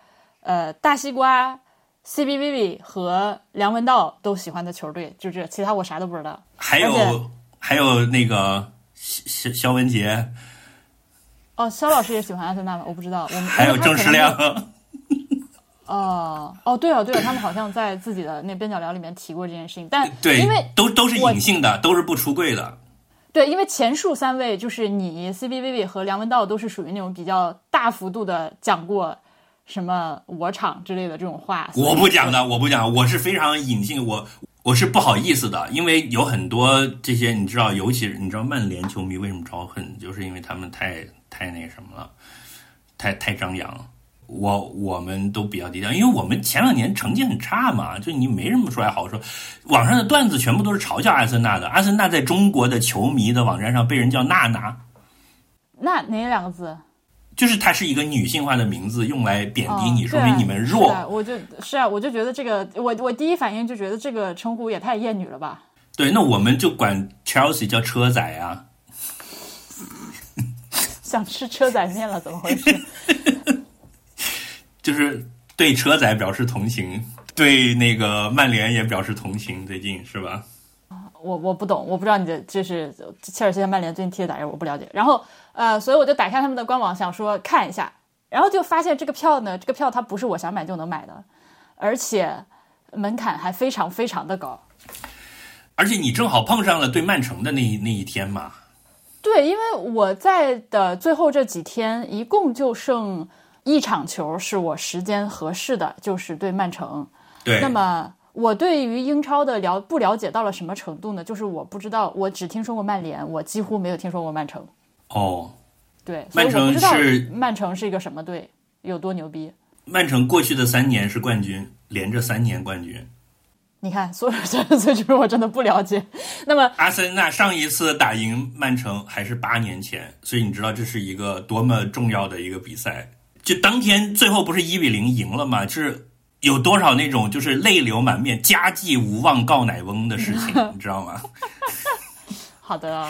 呃，大西瓜、CBVV 和梁文道都喜欢的球队，就这，其他我啥都不知道。还有还有那个肖肖文杰，哦，肖老师也喜欢阿森纳吗？我不知道。我们还有郑世。亮。哦哦，对哦对哦，他们好像在自己的那边角聊里面提过这件事情，但对因为，都都是隐性的，都是不出柜的。对，因为前述三位就是你 CBVV 和梁文道都是属于那种比较大幅度的讲过什么我场之类的这种话。我不讲的，我不讲，我是非常隐性，我我是不好意思的，因为有很多这些你知道，尤其是你知道曼联球迷为什么招恨，就是因为他们太太那什么了，太太张扬了。我我们都比较低调，因为我们前两年成绩很差嘛，就你没什么出来好说。网上的段子全部都是嘲笑阿森纳的，阿森纳在中国的球迷的网站上被人叫娜娜，那哪两个字？就是它是一个女性化的名字，用来贬低你，哦说明你们弱。啊我就是啊，我就觉得这个，我我第一反应就觉得这个称呼也太厌女了吧。对，那我们就管 Chelsea 叫车仔啊。想吃车仔面了，怎么回事？就是对车仔表示同情，对那个曼联也表示同情，最近是吧？我我不懂，我不知道你的这是切尔西和曼联最近踢的咋样，我不了解。然后呃，所以我就打开他们的官网，想说看一下，然后就发现这个票呢，这个票它不是我想买就能买的，而且门槛还非常非常的高。而且你正好碰上了对曼城的那一那一天嘛，对，因为我在的最后这几天，一共就剩一场球是我时间合适的，就是对曼城。对，那么我对于英超的了不了解到了什么程度呢？就是我不知道，我只听说过曼联，我几乎没有听说过曼城。哦，对，所以曼城是曼城是一个什么队，有多牛逼。曼城过去的三年是冠军，连着三年冠军。你看，所有这这就是我真的不了解。那么阿森纳上一次打赢曼城还是八年前，所以你知道这是一个多么重要的一个比赛。就当天最后不是一比零赢了吗？就是有多少那种就是泪流满面、家祭无望告乃翁的事情，你知道吗？好的，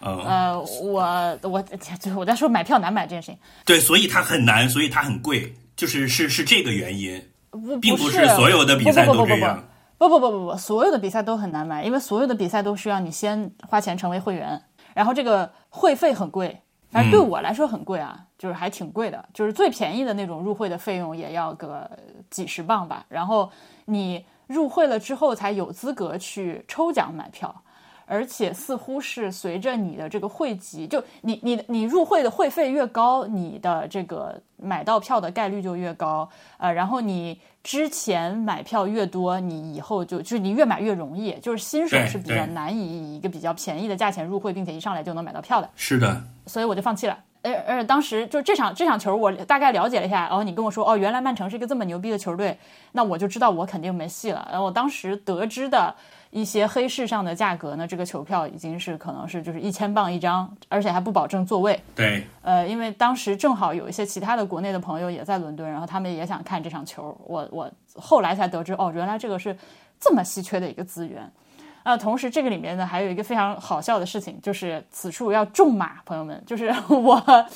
嗯，呃，我我就是我在说买票难买这件事情，对，所以它很难，所以它很贵，就是是是这个原因，不并不不是所有的比赛都这样。不不不不不，所有的比赛都很难买，因为所有的比赛都需要你先花钱成为会员，然后这个会费很贵，反正对我来说很贵啊，就是还挺贵的，就是最便宜的那种入会的费用也要个几十磅吧，然后你入会了之后才有资格去抽奖买票。而且似乎是随着你的这个会籍，就你你你入会的会费越高，你的这个买到票的概率就越高。呃，然后你之前买票越多，你以后就就是你越买越容易，就是新手是比较难以以一个比较便宜的价钱入会，并且一上来就能买到票的。是的，所以我就放弃了。而而且当时就这场这场球，我大概了解了一下，然后你跟我说，哦，原来曼城是一个这么牛逼的球队，那我就知道我肯定没戏了。然后我当时得知的一些黑市上的价格呢，这个球票已经是可能是就是一千磅一张，而且还不保证座位。对，呃，因为当时正好有一些其他的国内的朋友也在伦敦，然后他们也想看这场球。我我后来才得知，哦，原来这个是这么稀缺的一个资源。啊，同时这个里面呢还有一个非常好笑的事情，就是此处要重马，朋友们，就是 我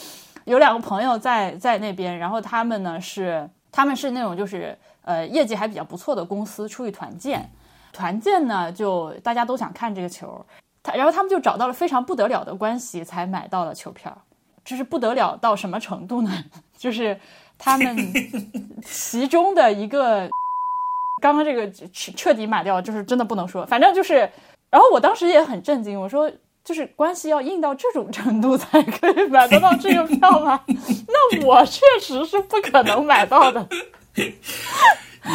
有两个朋友在在那边，然后他们呢是他们是那种就是呃业绩还比较不错的公司出去团建，团建呢就大家都想看这个球，他然后他们就找到了非常不得了的关系，才买到了球票。这是不得了到什么程度呢？就是他们其中的一个，刚刚这个彻彻底买掉，就是真的不能说，反正就是，然后我当时也很震惊，我说。就是关系要硬到这种程度才可以买得到这个票吗？那我确实是不可能买到的。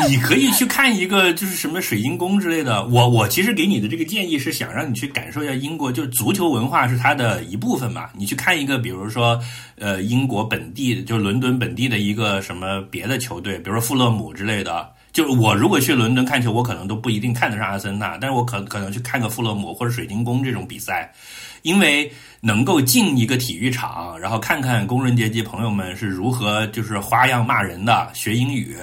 你可以去看一个就是什么水晶宫之类的。我我其实给你的这个建议是想让你去感受一下英国，就是足球文化是它的一部分嘛。你去看一个，比如说呃英国本地，就是伦敦本地的一个什么别的球队，比如说富勒姆之类的。就是我如果去伦敦看球，我可能都不一定看得上阿森纳，但是我可可能去看个富勒姆或者水晶宫这种比赛，因为能够进一个体育场，然后看看工人阶级朋友们是如何就是花样骂人的，学英语，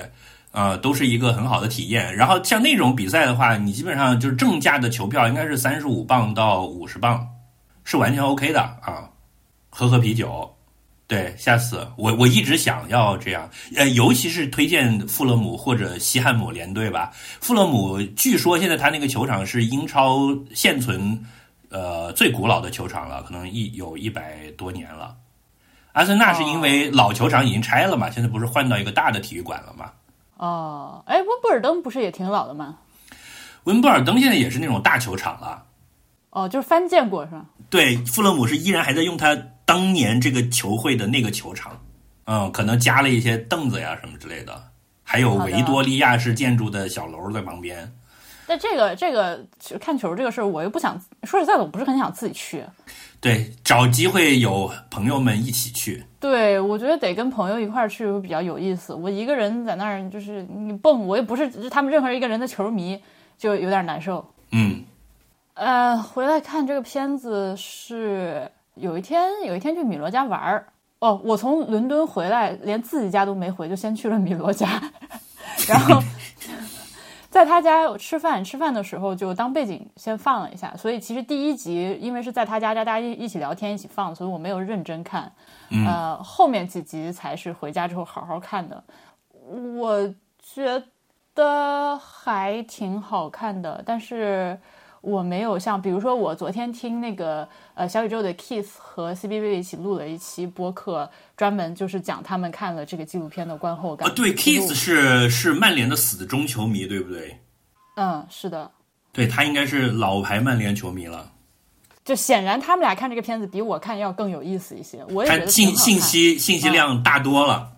呃，都是一个很好的体验。然后像那种比赛的话，你基本上就是正价的球票应该是三十五磅到五十磅，是完全 OK 的啊，喝喝啤酒。对，下次我我一直想要这样，呃，尤其是推荐富勒姆或者西汉姆联队吧。富勒姆据说现在他那个球场是英超现存呃最古老的球场了，可能一有一百多年了。阿森纳是因为老球场已经拆了嘛，现在不是换到一个大的体育馆了嘛？哦，哎，温布尔登不是也挺老的吗？温布尔登现在也是那种大球场了。哦，就是翻建过是吧？对，富勒姆是依然还在用他。当年这个球会的那个球场，嗯，可能加了一些凳子呀什么之类的，还有维多利亚式建筑的小楼在旁边。但这个这个看球这个事儿，我又不想说实在的，我不是很想自己去。对，找机会有朋友们一起去。对，我觉得得跟朋友一块儿去会比较有意思。我一个人在那儿就是你蹦，我又不是他们任何一个人的球迷，就有点难受。嗯，呃，回来看这个片子是。有一天，有一天去米罗家玩儿哦。我从伦敦回来，连自己家都没回，就先去了米罗家，然后在他家吃饭。吃饭的时候就当背景先放了一下。所以其实第一集因为是在他家，大家一一起聊天，一起放，所以我没有认真看。呃，后面几集才是回家之后好好看的。我觉得还挺好看的，但是。我没有像，比如说我昨天听那个呃小宇宙的 Kiss 和 C B V 一起录了一期播客，专门就是讲他们看了这个纪录片的观后感。啊，对，Kiss 是是曼联的死忠球迷，对不对？嗯，是的。对他应该是老牌曼联球迷了。就显然他们俩看这个片子比我看要更有意思一些。我也觉得信信息信息量大多了。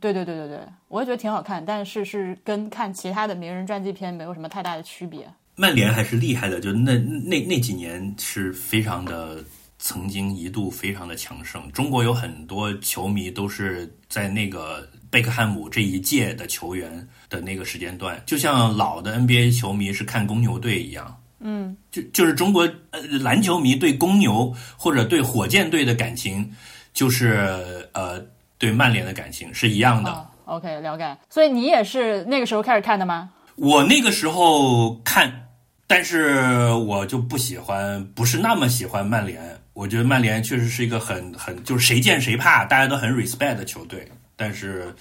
对对对对对，我也觉得挺好看，但是是跟看其他的名人传记片没有什么太大的区别。曼联还是厉害的，就那那那几年是非常的，曾经一度非常的强盛。中国有很多球迷都是在那个贝克汉姆这一届的球员的那个时间段，就像老的 NBA 球迷是看公牛队一样。嗯，就就是中国呃篮球迷对公牛或者对火箭队的感情，就是呃对曼联的感情是一样的。OK，了解。所以你也是那个时候开始看的吗？我那个时候看。但是我就不喜欢，不是那么喜欢曼联。我觉得曼联确实是一个很很就是谁见谁怕，大家都很 respect 的球队。但是，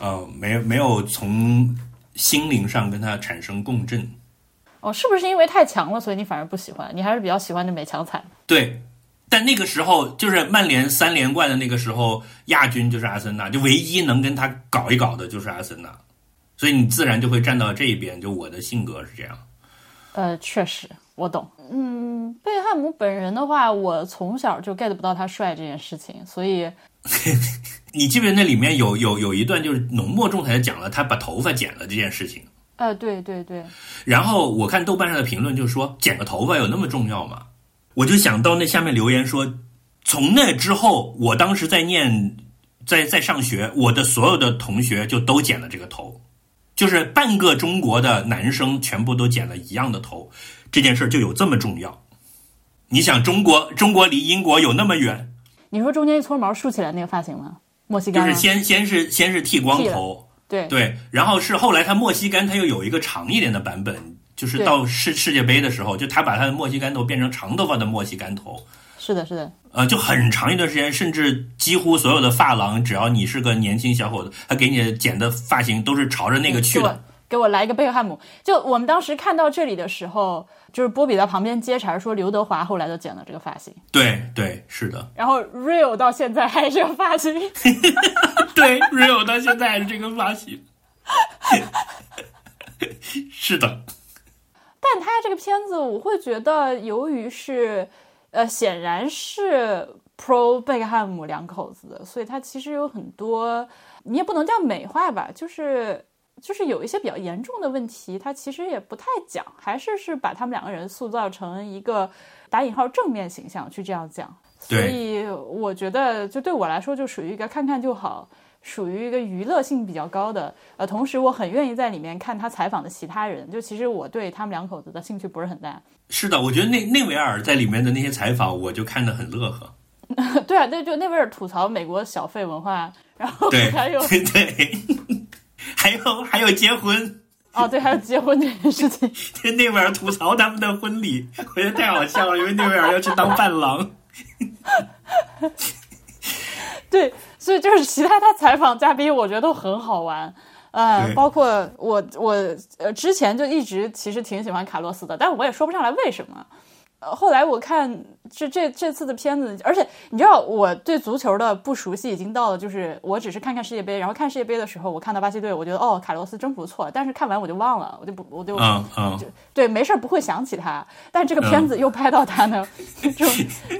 呃，没没有从心灵上跟他产生共振。哦，是不是因为太强了，所以你反而不喜欢？你还是比较喜欢那美强惨？对，但那个时候就是曼联三连冠的那个时候，亚军就是阿森纳，就唯一能跟他搞一搞的就是阿森纳，所以你自然就会站到这一边。就我的性格是这样。呃，确实，我懂。嗯，贝克汉姆本人的话，我从小就 get 不到他帅这件事情，所以，你记不记得那里面有有有一段就是浓墨重彩的讲了他把头发剪了这件事情？呃，对对对。然后我看豆瓣上的评论就说，剪个头发有那么重要吗？我就想到那下面留言说，从那之后，我当时在念，在在上学，我的所有的同学就都剪了这个头。就是半个中国的男生全部都剪了一样的头，这件事就有这么重要。你想，中国中国离英国有那么远？你说中间一撮毛竖起来那个发型吗？莫西干就是先先是先是剃光头，对对，然后是后来他莫西干他又有一个长一点的版本，就是到世世界杯的时候，就他把他的莫西干头变成长头发的莫西干头。是的，是的，呃，就很长一段时间，甚至几乎所有的发廊，只要你是个年轻小伙子，他给你剪的发型都是朝着那个去的。给我来一个贝克汉姆。就我们当时看到这里的时候，就是波比在旁边接茬说，刘德华后来都剪了这个发型。对对，是的。然后 Real 到现在还是这个发型。对，Real 到现在还是这个发型。是的。但他这个片子，我会觉得，由于是。呃，显然是 pro 贝克汉姆两口子的，所以他其实有很多，你也不能叫美化吧，就是就是有一些比较严重的问题，他其实也不太讲，还是是把他们两个人塑造成一个打引号正面形象去这样讲，所以我觉得就对我来说就属于一个看看就好，属于一个娱乐性比较高的，呃，同时我很愿意在里面看他采访的其他人，就其实我对他们两口子的兴趣不是很大。是的，我觉得内内维尔在里面的那些采访，我就看得很乐呵。对啊，对，就内维尔吐槽美国小费文化，然后还有对，还有还有结婚，哦，对，还有结婚这件事情。内维尔吐槽他们的婚礼，我觉得太好笑了，因为内维尔要去当伴郎。对，所以就是其他他采访嘉宾，我觉得都很好玩。呃，包括我，我呃之前就一直其实挺喜欢卡洛斯的，但我也说不上来为什么。呃，后来我看这这这次的片子，而且你知道我对足球的不熟悉已经到了，就是我只是看看世界杯，然后看世界杯的时候，我看到巴西队，我觉得哦卡洛斯真不错，但是看完我就忘了，我就不我就嗯嗯。就对，没事儿不会想起他，但这个片子又拍到他呢，这种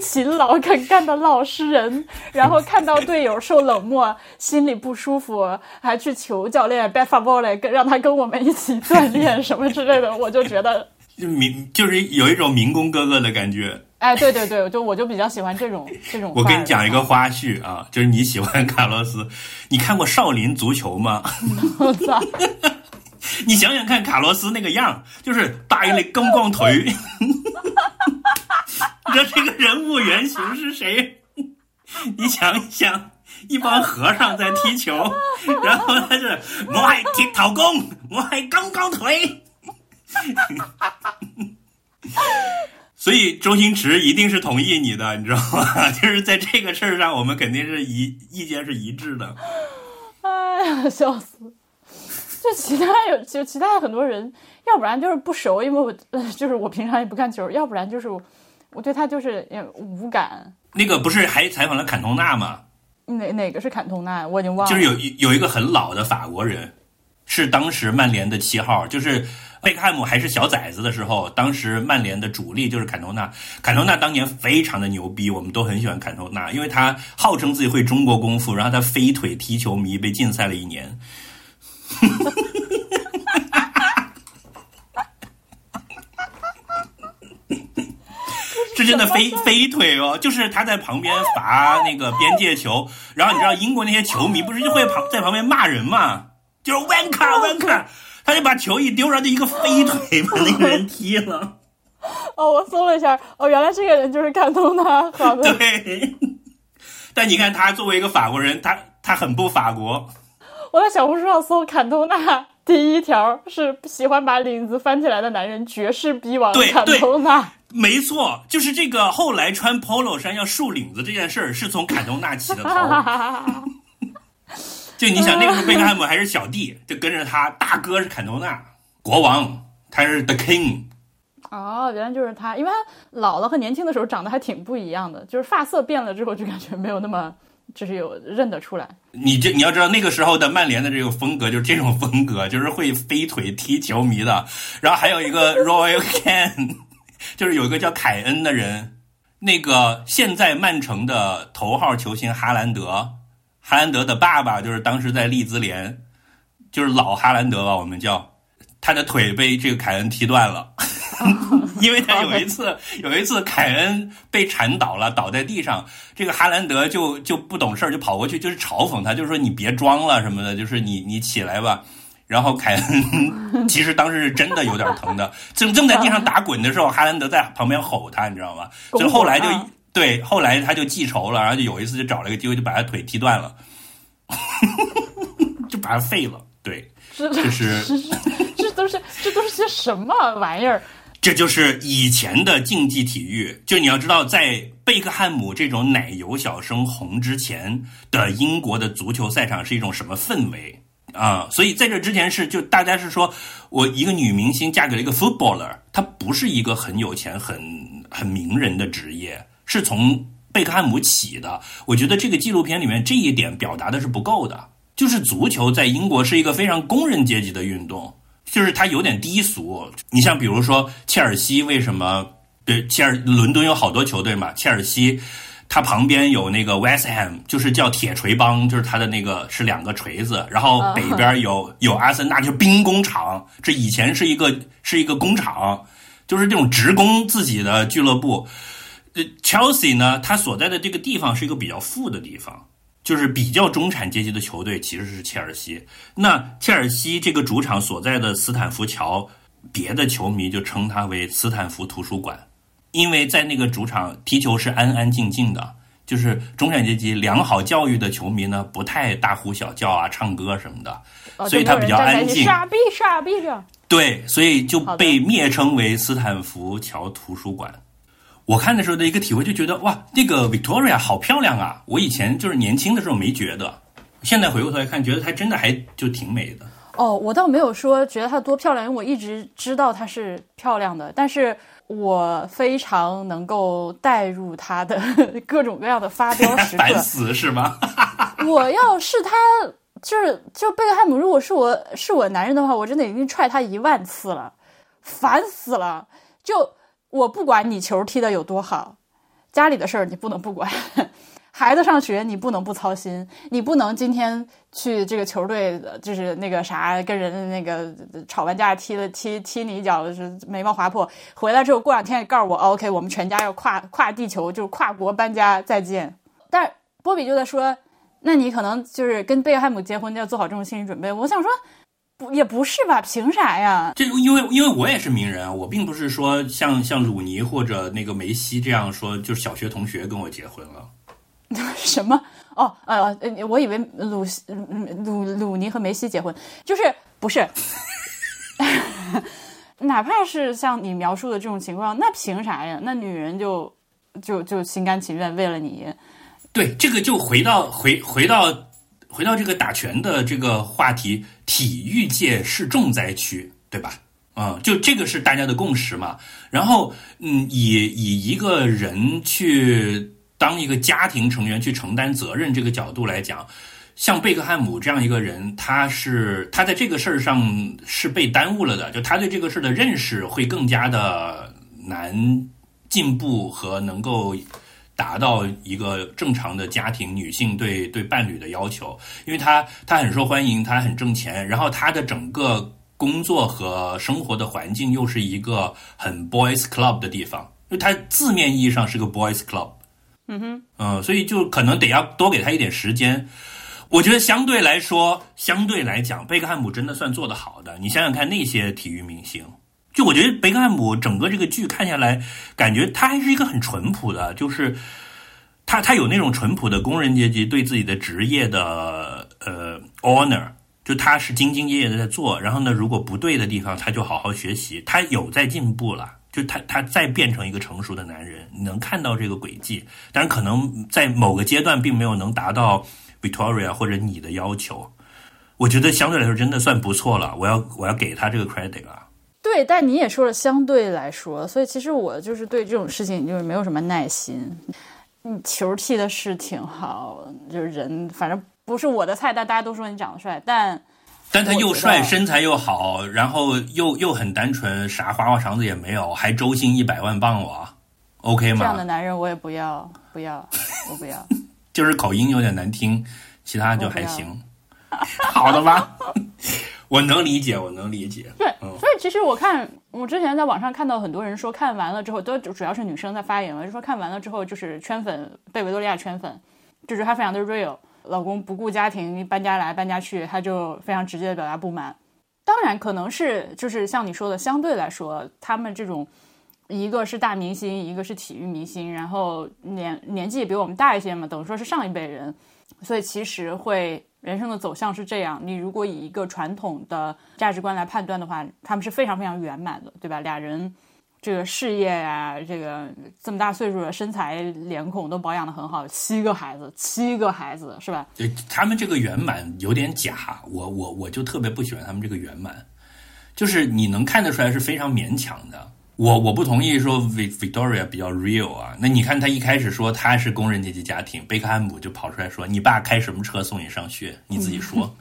勤劳肯干的老实人，然后看到队友受冷漠，心里不舒服，还去求教练 b a f a b o l 跟让他跟我们一起锻炼什么之类的，我就觉得，就民就是有一种民工哥哥的感觉。哎，对对对，就我就比较喜欢这种这种。我跟你讲一个，花絮啊，就是你喜欢 卡洛斯，你看过《少林足球》吗？我操，你想想看，卡洛斯那个样，就是大一类钢光腿。你知道这个人物原型是谁？你想一想，一帮和尚在踢球，然后他是我爱踢头功，我係鋼光腿。所以周星驰一定是同意你的，你知道吗？就是在这个事儿上，我们肯定是一意见是一致的。哎呀，笑死！就其他有就其他很多人，要不然就是不熟，因为我呃 就是我平常也不看球，要不然就是我我对他就是也无感。那个不是还采访了坎通纳吗？哪哪个是坎通纳？我已经忘了。就是有有一个很老的法国人，是当时曼联的七号，就是贝克汉姆还是小崽子的时候，当时曼联的主力就是坎通纳。坎通纳当年非常的牛逼，我们都很喜欢坎通纳，因为他号称自己会中国功夫，然后他飞腿踢球迷被禁赛了一年。是真的飞飞腿哦，就是他在旁边罚那个边界球，然后你知道英国那些球迷不是就会旁在旁边骂人嘛，就是 wanka wanka，他就把球一丢，然后就一个飞腿把那个人踢了。哦，我搜了一下，哦，原来这个人就是坎通纳。好的，对，但你看他作为一个法国人，他他很不法国。我在小红书上搜坎通纳，第一条是喜欢把领子翻起来的男人，绝世逼王坎对坎通纳。没错，就是这个后来穿 polo 衫要竖领子这件事儿，是从坎通纳起的头。就你想那个时候贝克汉姆还是小弟，就跟着他，大哥是坎通纳国王，他是 the king。哦，原来就是他，因为他老了和年轻的时候长得还挺不一样的，就是发色变了之后就感觉没有那么，就是有认得出来。你这你要知道那个时候的曼联的这个风格就是这种风格，就是会飞腿踢球迷的。然后还有一个 Royal Ken，就是有一个叫凯恩的人，那个现在曼城的头号球星哈兰德，哈兰德的爸爸就是当时在利兹联，就是老哈兰德吧，我们叫他的腿被这个凯恩踢断了。因为他有一次，有一次凯恩被铲倒了，倒在地上，这个哈兰德就就不懂事，就跑过去，就是嘲讽他，就是说你别装了什么的，就是你你起来吧。然后凯恩其实当时是真的有点疼的，正正在地上打滚的时候，哈兰德在旁边吼他，你知道吗？就后来就对，后来他就记仇了，然后就有一次就找了一个机会，就把他腿踢断了，就把他废了。对，这这是这这都是这都是些什么玩意儿？这就是以前的竞技体育。就你要知道，在贝克汉姆这种奶油小生红之前的英国的足球赛场是一种什么氛围啊？所以在这之前是就大家是说我一个女明星嫁给了一个 footballer，她不是一个很有钱、很很名人的职业，是从贝克汉姆起的。我觉得这个纪录片里面这一点表达的是不够的。就是足球在英国是一个非常工人阶级的运动，就是它有点低俗。你像比如说切尔西，为什么？对，切尔伦敦有好多球队嘛，切尔西它旁边有那个 West Ham，就是叫铁锤帮，就是它的那个是两个锤子，然后北边有 有阿森纳，就是兵工厂，这以前是一个是一个工厂，就是这种职工自己的俱乐部。呃，Chelsea 呢，它所在的这个地方是一个比较富的地方。就是比较中产阶级的球队其实是切尔西。那切尔西这个主场所在的斯坦福桥，别的球迷就称它为斯坦福图书馆，因为在那个主场踢球是安安静静的，就是中产阶级良好教育的球迷呢，不太大呼小叫啊、唱歌什么的，所以它比较安静。傻逼傻逼这样。对，所以就被蔑称为斯坦福桥图书馆。我看的时候的一个体会就觉得哇，那个 Victoria 好漂亮啊！我以前就是年轻的时候没觉得，现在回过头来看，觉得她真的还就挺美的。哦，我倒没有说觉得她多漂亮，因为我一直知道她是漂亮的，但是我非常能够带入她的各种各样的发飙时刻。烦死是吗？我要是她，就是就贝克汉姆，如果是我是我男人的话，我真的已经踹他一万次了，烦死了，就。我不管你球踢得有多好，家里的事儿你不能不管，孩子上学你不能不操心，你不能今天去这个球队就是那个啥跟人那个吵完架踢了踢踢你一脚是眉毛划破，回来之后过两天告诉我 OK 我们全家要跨跨地球就是跨国搬家再见，但波比就在说，那你可能就是跟贝克汉姆结婚要做好这种心理准备，我想说。也不是吧？凭啥呀？这因为因为我也是名人啊，我并不是说像像鲁尼或者那个梅西这样说，就是小学同学跟我结婚了。什么？哦，呃，我以为鲁鲁鲁尼和梅西结婚，就是不是？哪怕是像你描述的这种情况，那凭啥呀？那女人就就就心甘情愿为了你？对，这个就回到回回到。回到这个打拳的这个话题，体育界是重灾区，对吧？嗯，就这个是大家的共识嘛。然后，嗯，以以一个人去当一个家庭成员去承担责任这个角度来讲，像贝克汉姆这样一个人，他是他在这个事儿上是被耽误了的，就他对这个事儿的认识会更加的难进步和能够。达到一个正常的家庭女性对对伴侣的要求，因为她她很受欢迎，她很挣钱，然后她的整个工作和生活的环境又是一个很 boys club 的地方，就她字面意义上是个 boys club。嗯哼，嗯，所以就可能得要多给她一点时间。我觉得相对来说，相对来讲，贝克汉姆真的算做得好的。你想想看，那些体育明星。就我觉得贝克汉姆整个这个剧看下来，感觉他还是一个很淳朴的，就是他他有那种淳朴的工人阶级对自己的职业的呃 honor，就他是兢兢业业的在做，然后呢，如果不对的地方，他就好好学习，他有在进步了，就他他再变成一个成熟的男人，你能看到这个轨迹，但是可能在某个阶段并没有能达到 Victoria 或者你的要求，我觉得相对来说真的算不错了，我要我要给他这个 credit 啊。对，但你也说了相对来说，所以其实我就是对这种事情就是没有什么耐心。你球踢的是挺好，就是人反正不是我的菜，但大家都说你长得帅，但但他又帅，身材又好，然后又又很单纯，啥花花肠子也没有，还周薪一百万镑我 o k 吗？这样的男人我也不要，不要，我不要。就是口音有点难听，其他就还行。好的吧。我能理解，我能理解。对，所以其实我看，我之前在网上看到很多人说，看完了之后，都主要是女生在发言嘛，就说看完了之后就是圈粉，被维多利亚圈粉，就是她非常的 real，老公不顾家庭搬家来搬家去，她就非常直接的表达不满。当然，可能是就是像你说的，相对来说，他们这种一个是大明星，一个是体育明星，然后年年纪也比我们大一些嘛，等于说是上一辈人，所以其实会。人生的走向是这样，你如果以一个传统的价值观来判断的话，他们是非常非常圆满的，对吧？俩人这个事业呀，这个这么大岁数了，身材脸孔都保养的很好，七个孩子，七个孩子是吧？对，他们这个圆满有点假，我我我就特别不喜欢他们这个圆满，就是你能看得出来是非常勉强的。我我不同意说 Victoria 比较 real 啊，那你看他一开始说他是工人阶级家庭，贝克汉姆就跑出来说你爸开什么车送你上学，你自己说，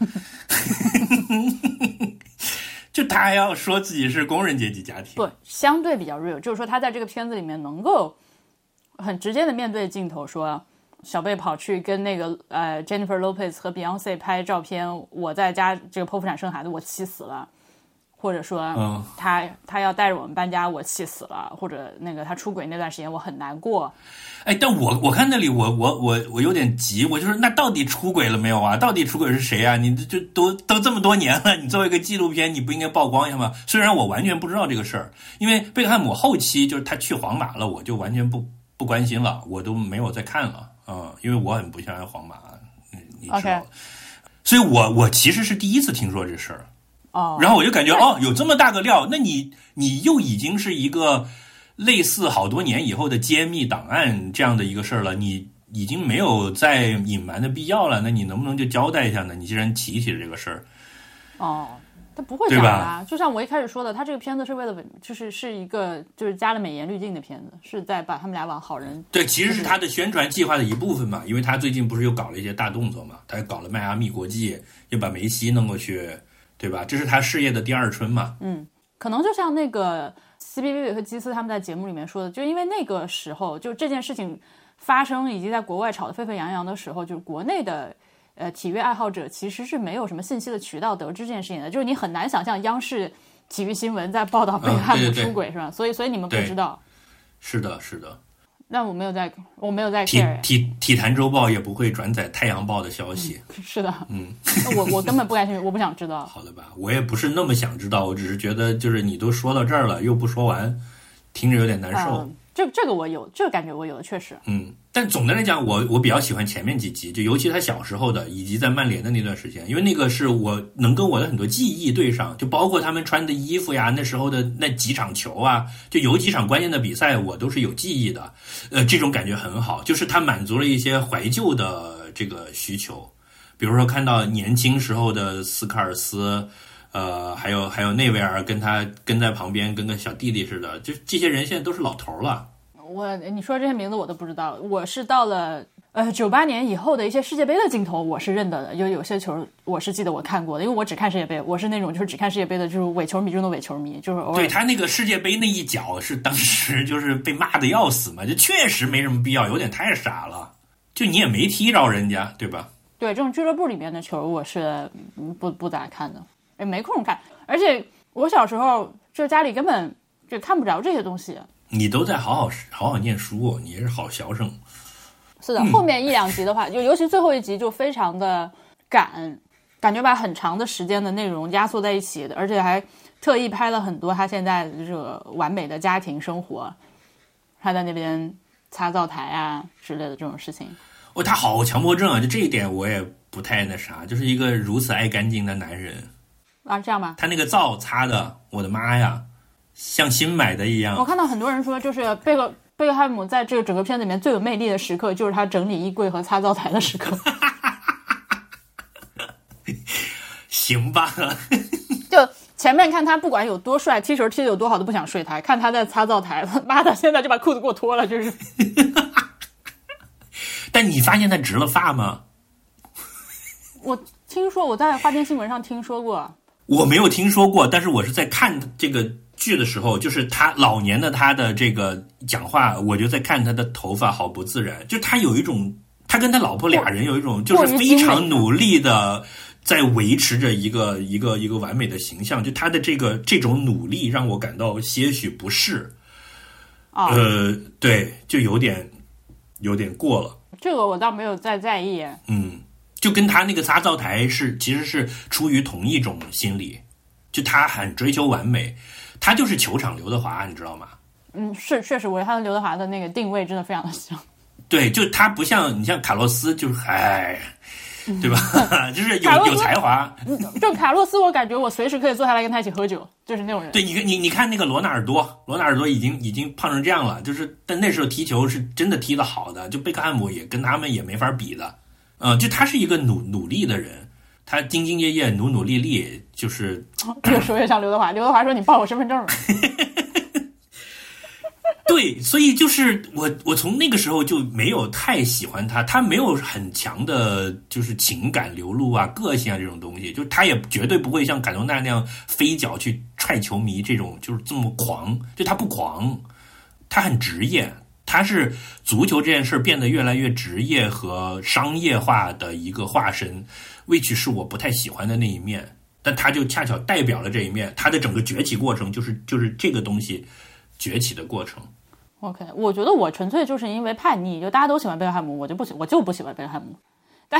就他还要说自己是工人阶级家庭，不相对比较 real，就是说他在这个片子里面能够很直接的面对镜头说，小贝跑去跟那个呃 Jennifer Lopez 和 Beyonce 拍照片，我在家这个剖腹产生孩子，我气死了。或者说嗯他他要带着我们搬家，我气死了，或者那个他出轨那段时间我很难过。哎，但我我看那里我我我我有点急，我就是那到底出轨了没有啊？到底出轨是谁啊？你就都都这么多年了，你作为一个纪录片，你不应该曝光一下吗？虽然我完全不知道这个事儿，因为贝克汉姆后期就是他去皇马了，我就完全不不关心了，我都没有再看了，嗯，因为我很不喜欢皇马，嗯，你知道所以我我其实是第一次听说这事儿，哦，然后我就感觉哦，有这么大个料，那你你又已经是一个类似好多年以后的揭秘档案这样的一个事儿了，你已经没有再隐瞒的必要了，那你能不能就交代一下呢？你既然提起了这个事儿，哦，他不会对啊。就像我一开始说的，他这个片子是为了稳，就是是一个就是加了美颜滤镜的片子，是在把他们俩往好人。对，其实是他的宣传计划的一部分嘛，因为他最近不是又搞了一些大动作嘛，他又搞了迈阿密国际，又把梅西弄过去，对吧？这是他事业的第二春嘛。嗯可能就像那个西比威韦和基斯他们在节目里面说的，就因为那个时候，就这件事情发生以及在国外吵得沸沸扬扬的时候，就是国内的呃体育爱好者其实是没有什么信息的渠道得知这件事情的，就是你很难想象央视体育新闻在报道贝克汉姆出轨、是吧？所以所以你们不知道。是的，是的，那我没有在，我没有在体体体坛周报也不会转载太阳报的消息。是的，嗯，那我我根本不感兴趣，我不想知道。好的吧，我也不是那么想知道，我只是觉得就是你都说到这儿了，又不说完，听着有点难受。嗯，这这个我有，这个感觉我有的确实。嗯，但总的来讲，我我比较喜欢前面几集，就尤其他小时候的，以及在曼联的那段时间，因为那个是我能跟我的很多记忆对上，就包括他们穿的衣服呀，那时候的那几场球啊，就有几场关键的比赛，我都是有记忆的。呃，这种感觉很好，就是它满足了一些怀旧的这个需求，比如说看到年轻时候的斯科尔斯。呃，还有还有内维尔跟他跟在旁边，跟个小弟弟似的，就这些人现在都是老头了。我你说这些名字我都不知道，我是到了呃九八年以后的一些世界杯的镜头，我是认得的，有有些球我是记得我看过的，因为我只看世界杯，我是那种就是只看世界杯的，就是伪球迷中的伪球迷，就是偶尔对他那个世界杯那一脚是当时就是被骂的要死嘛，就确实没什么必要，有点太傻了。就你也没踢着人家，对吧？对这种俱乐部里面的球，我是嗯不不咋看的，也没空看，而且我小时候就家里根本就看不着这些东西。你都在好好好好念书，你是好学生。是的，后面一两集的话，就尤其最后一集就非常的赶，感觉把很长的时间的内容压缩在一起的，而且还特意拍了很多他现在的这个完美的家庭生活，他在那边擦灶台啊之类的这种事情。哦，他好强迫症啊！就这一点我也不太那啥，就是一个如此爱干净的男人，啊，这样吧，他那个灶擦的，我的妈呀，像新买的一样我。看到很多人说，就是贝克贝克汉姆在这个整个片子里面最有魅力的时刻，就是他整理衣柜和擦灶台的时刻。行吧，就前面看他不管有多帅，踢球踢的有多好都不想睡他，看他在擦灶台，他妈的，现在就把裤子给我脱了，就是。但你发现他植了发吗？我听说我在花边新闻上听说过，我没有听说过，但是我是在看这个剧的时候，就是他老年的他的这个讲话，我就在看他的头发好不自然，就他有一种，他跟他老婆俩人有一种就是非常努力的在维持着一个一个一个完美的形象，就他的这个这种努力让我感到些许不适，啊，呃，对，就有点有点过了。这个我倒没有再在意。嗯，就跟他那个擦灶台是其实是出于同一种心理，就他很追求完美，他就是球场刘德华，你知道吗？嗯，是确实，我觉得他跟刘德华的那个定位真的非常的像。对，就他不像你像卡洛斯，就是哎，对吧？就是有有才华。就卡洛斯，我感觉我随时可以坐下来跟他一起喝酒，就是那种人。对你你你看那个罗纳尔多，罗纳尔多已经已经胖成这样了，就是但那时候踢球是真的踢得好的，就贝克汉姆也跟他们也没法比的。嗯，就他是一个努努力的人，他兢兢业业、努努力力，就是 越说越像刘德华。刘德华说：“你报我身份证吧。对，所以就是我，我从那个时候就没有太喜欢他，他没有很强的，就是情感流露啊、个性啊这种东西，就他也绝对不会像卡罗纳那样飞脚去踹球迷这种，就是这么狂，就他不狂，他很职业，他是足球这件事儿变得越来越职业和商业化的一个化身，which 是我不太喜欢的那一面。但他就恰巧代表了这一面，他的整个崛起过程就是就是这个东西崛起的过程。OK，我觉得我纯粹就是因为叛逆，就大家都喜欢贝克汉姆，我就不喜，我就不喜欢贝克汉姆。但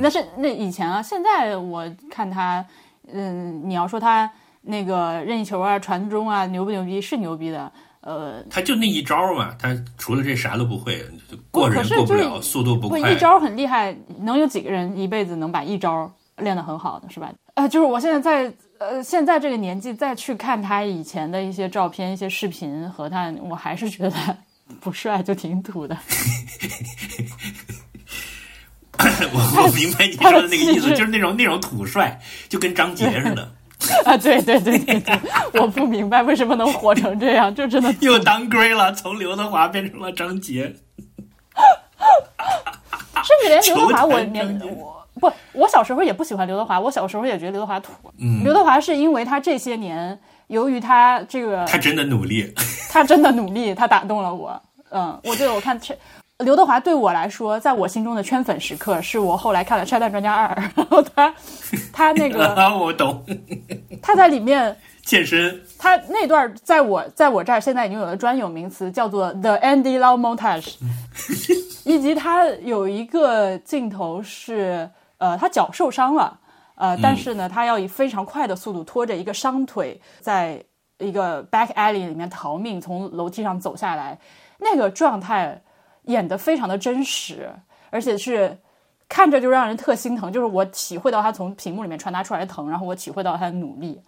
那是那以前啊，现在我看他，嗯，你要说他那个任意球啊、传中啊牛不牛逼，是牛逼的。呃，他就那一招嘛，他除了这啥都不会，过人过不了，速度不不快。一招很厉害，能有几个人一辈子能把一招练得很好的，是吧？呃，就是我现在在呃现在这个年纪再去看他以前的一些照片、一些视频和他，我还是觉得 不帅，就挺土的。我我明白你说的那个意思，就是那种那种土帅，就跟张杰似的，啊，对对对对对，我不明白为什么能火成这样，就真的又当归了，从刘德华变成了张杰。甚至连刘德华，我年我不，我小时候也不喜欢刘德华，我小时候也觉得刘德华土。嗯刘德华是因为他这些年，由于他这个他真的努力，他真的努力，他打动了我。嗯，我觉得我看这刘德华对我来说，在我心中的圈粉时刻，是我后来看了《拆弹专家二》，然后他 他那个我懂，他在里面。健身。他那段在我在我这儿现在已经有了专有名词，叫做 The Andy Lau Montage，以及他有一个镜头是，呃，他脚受伤了，呃，但是呢，他要以非常快的速度拖着一个伤腿，在一个 back alley 里面逃命，从楼梯上走下来，那个状态演得非常的真实，而且是看着就让人特心疼，就是我体会到他从屏幕里面传达出来的疼，然后我体会到他的努力。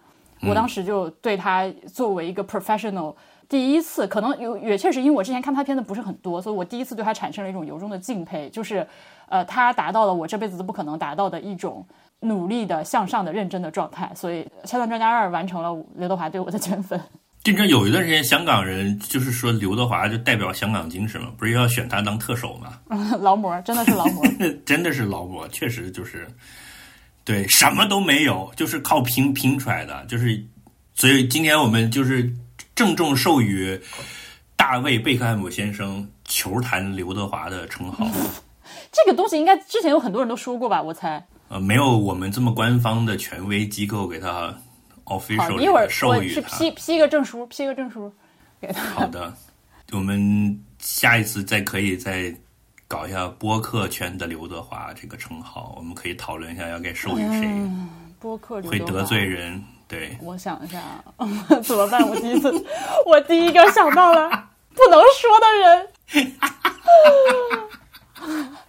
我当时就对他作为一个 professional，第一次可能有也确实因为我之前看他片子不是很多，所以我第一次对他产生了一种由衷的敬佩，就是呃，他达到了我这辈子都不可能达到的一种努力的向上的认真的状态，所以《拆弹专家二》完成了刘德华对我的 圈粉。就你知道有一段时间，香港人就是说刘德华就代表香港精神嘛，不是要选他当特首嘛？劳模真的是劳模，真的是劳模，确实就是，对，什么都没有，就是靠拼拼出来的，就是，所以今天我们就是郑重授予大卫贝克汉姆先生球坛刘德华的称号。这个东西应该之前有很多人都说过吧？我猜。呃，没有我们这么官方的权威机构给他好，official 一会儿授我去予他。批批个证书，批个证书给他。好的，我们下一次再可以再搞一下播客圈的刘德华这个称号，我们可以讨论一下要给授予谁，播客会得罪人。对，我想一下，怎么办？我第一次，我第一个想到了不能说的人。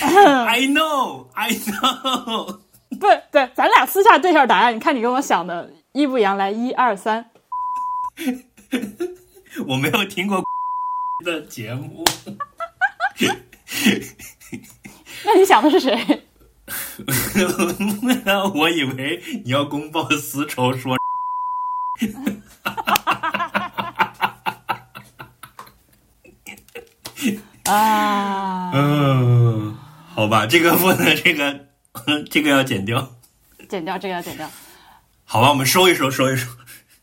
I know, I know。不对，咱俩私下对一下答案，你看你跟我想的一不一样？来，一二三，我没有听过的节目，那你想的是谁？我以为你要公报私仇说。啊，嗯，好吧，这个不能，这个 这个要剪掉。剪掉这个要剪掉。好吧，我们收一收，收一收，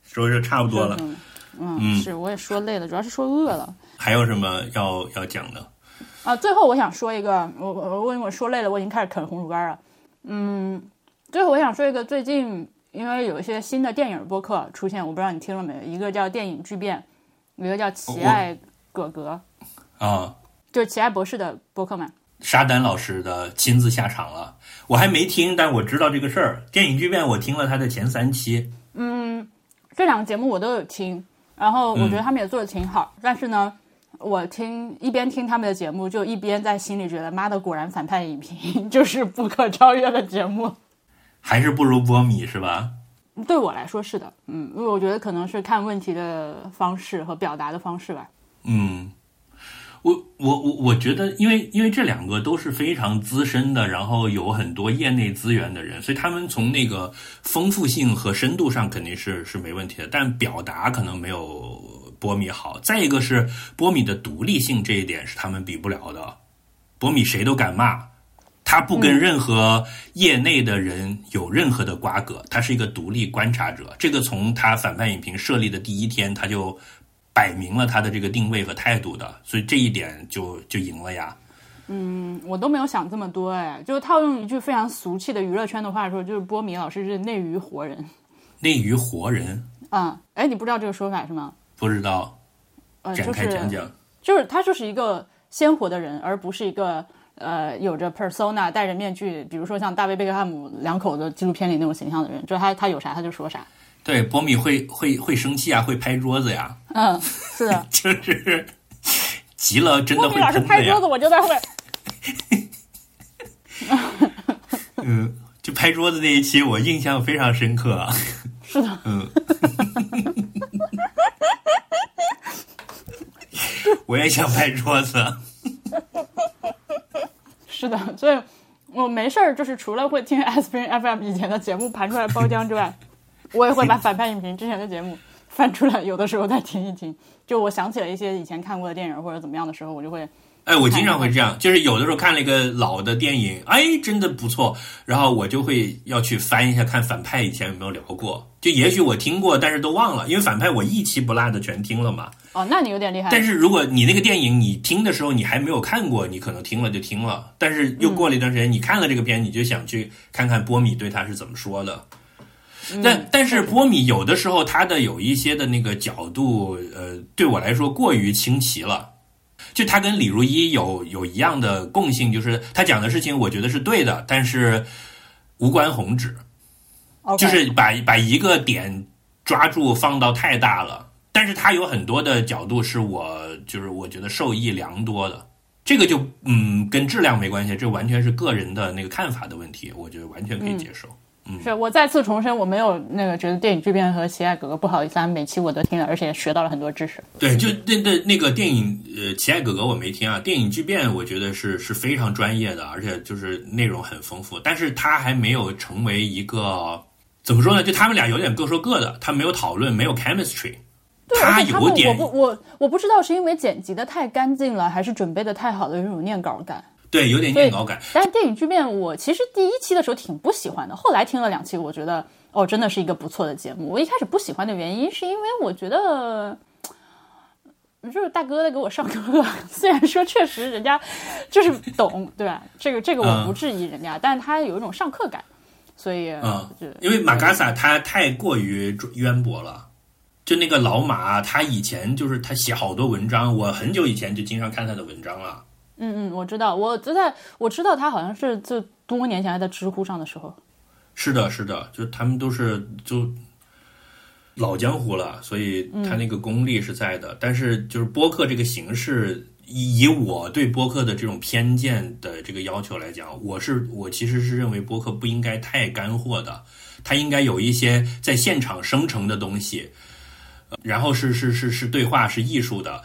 收一收，差不多了。嗯嗯，是，我也说累了，主要是说饿了。还有什么要要讲的？啊，最后我想说一个，我我我为我说累了，我已经开始啃红薯干了。嗯，最后我想说一个，最近因为有一些新的电影播客出现，我不知道你听了没有，一个叫电影巨变，一个叫奇爱葛格，啊，就是奇爱博士的播客嘛。沙丹老师的亲自下场了，我还没听，但我知道这个事儿。电影巨变我听了他的前三期，嗯这两个节目我都有听，然后我觉得他们也做的挺好，但是呢。我听一边听他们的节目，就一边在心里觉得，妈的，果然反派影评 就是不可超越的节目。还是不如波米是吧？对我来说是的，嗯，因为我觉得可能是看问题的方式和表达的方式吧。嗯，我我我我觉得，因为因为这两个都是非常资深的，然后有很多业内资源的人，所以他们从那个丰富性和深度上肯定是是没问题的，但表达可能没有波米好。再一个是波米的独立性这一点是他们比不了的，波米谁都敢骂。他不跟任何业内的人有任何的瓜葛，他是一个独立观察者。这个从他反派影评设立的第一天，他就摆明了他的这个定位和态度的，所以这一点就就赢了呀。嗯，我都没有想这么多哎，就是套用一句非常俗气的娱乐圈的话说，就是波米老师是内娱活人。内娱活人？啊，哎，你不知道这个说法是吗？不知道，呃，展开讲讲。就是他就是一个鲜活的人，而不是一个呃有着 persona 戴着面具，比如说像大卫贝克汉姆两口子纪录片里那种形象的人。就他他有啥他就说啥。对，波米会会会生气啊，会拍桌子呀。嗯，是的，就是急了真的会波米老师拍桌子，我就在后面。嗯，就拍桌子那一期，我印象非常深刻。啊。是的，嗯。我也想拍桌子。是的，所以我没事儿，就是除了会听 S P F M 以前的节目盘出来包浆之外，我也会把反派影评之前的节目翻出来，有的时候再听一听。就我想起了一些以前看过的电影或者怎么样的时候，我就会。哎，我经常会这样，就是有的时候看了一个老的电影，哎，真的不错，然后我就会要去翻一下，看反派以前有没有聊过。就也许我听过，但是都忘了，因为反派我一期不落的全听了嘛。哦，那你有点厉害。但是如果你那个电影你听的时候你还没有看过，你可能听了就听了，但是又过了一段时间，你看了这个片，你就想去看看波米对他是怎么说的。但但是波米有的时候他的有一些的那个角度，呃，对我来说过于清奇了。就他跟李如一有有一样的共性，就是他讲的事情，我觉得是对的，但是无关宏旨，就是把把一个点抓住放到太大了。但是他有很多的角度是我就是我觉得受益良多的，这个就嗯跟质量没关系，这完全是个人的那个看法的问题，我觉得完全可以接受。是我再次重申，我没有那个觉得电影巨变和奇爱哥哥不好意思，每期我都听了，而且学到了很多知识。对，就那那那个电影呃奇爱哥哥我没听啊，电影巨变我觉得是是非常专业的，而且就是内容很丰富，但是他还没有成为一个怎么说呢？就他们俩有点各说各的，他没有讨论，没有 chemistry。他有点，我不我我不知道是因为剪辑的太干净了，还是准备的太好的那种念稿感。对，有点念稿感。但是电影巨变，我其实第一期的时候挺不喜欢的。后来听了两期，我觉得哦，真的是一个不错的节目。我一开始不喜欢的原因，是因为我觉得就是大哥在给我上课。虽然说确实人家就是懂，对吧？这个这个我不质疑人家，但是他有一种上课感。所以，嗯，因为马嘎萨他太过于渊博了。就那个老马，他以前就是他写好多文章，我很久以前就经常看他的文章了。嗯嗯，我知道，我就在我知道他好像是就多年前还在知乎上的时候。是的，是的，就他们都是就老江湖了，所以他那个功力是在的。但是就是播客这个形式，以我对播客的这种偏见的这个要求来讲，我是我其实是认为播客不应该太干货的，它应该有一些在现场生成的东西，然后是是是是对话是艺术的。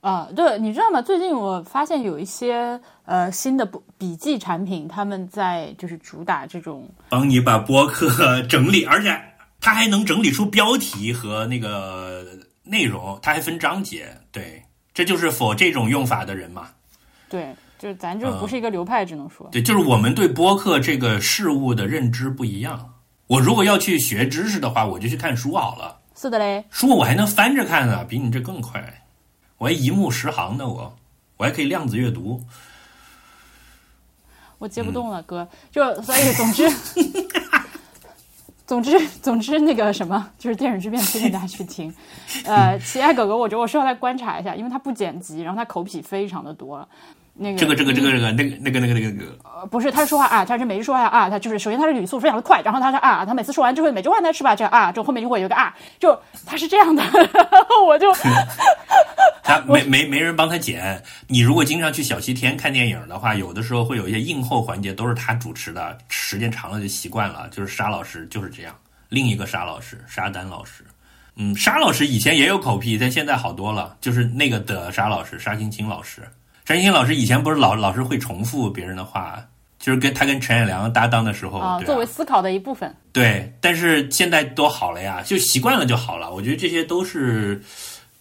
啊，对，你知道吗？最近我发现有一些呃新的笔笔记产品，他们在就是主打这种帮你把播客 整理，而且它还能整理出标题和那个内容，它还分章节。对，这就是否这种用法的人嘛？对，就是咱就不是一个流派，只能说对，就是我们对播客这个事物的认知不一样。我如果要去学知识的话，我就去看书好了。是的嘞，书我还能翻着看呢，比你这更快。我还一目十行呢，我我还可以量子阅读。我接不动了，哥，就所以总之，总之总之那个什么，就是电影之变推荐大家去听。呃，奇爱狗狗，我觉得我需要来观察一下，因为它不剪辑，然后它口癖非常的多。那个这个这个这个这个那个那个那个那个呃不是他说话啊，他是每次说话啊，他就是首先他的语速非常的快，然后他说啊，他每次说完之后每句话他是吧这啊，就后面就会有个啊，就他是这样的，我就 他没没没人帮他剪。你如果经常去小西天看电影的话，有的时候会有一些映后环节都是他主持的，时间长了就习惯了。就是沙老师就是这样，另一个沙老师沙丹老师，嗯，沙老师以前也有口癖，但现在好多了，就是那个的沙老师沙青青老师。张艺兴老师以前不是老老是会重复别人的话，就是跟他跟陈彦良搭档的时候，啊，作为思考的一部分。对，但是现在都好了呀，就习惯了就好了。我觉得这些都是，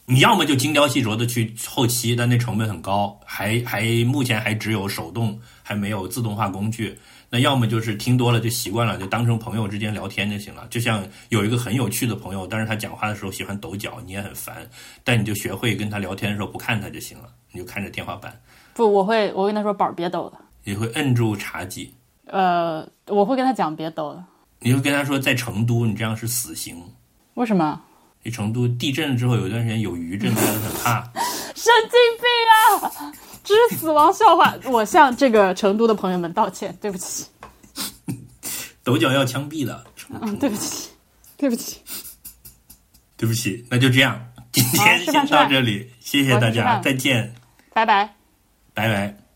你要么就精雕细琢的去后期，但那成本很高，还还目前还只有手动，还没有自动化工具。那要么就是听多了就习惯了，就当成朋友之间聊天就行了。就像有一个很有趣的朋友，但是他讲话的时候喜欢抖脚，你也很烦，但你就学会跟他聊天的时候不看他就行了。你就看着天花板，不，我会我跟他说宝儿别抖了。你会摁住茶几，呃，我会跟他讲别抖了。你会跟他说，在成都你这样是死刑。为什么？你成都地震了之后有一段时间有余震，大家都很怕。神经病啊！这是死亡笑话。我向这个成都的朋友们道歉，对不起。抖脚要枪毙了，成嗯，对不起，对不起。对不起，那就这样，今天先到这里，谢谢大家，再见，拜拜。拜拜。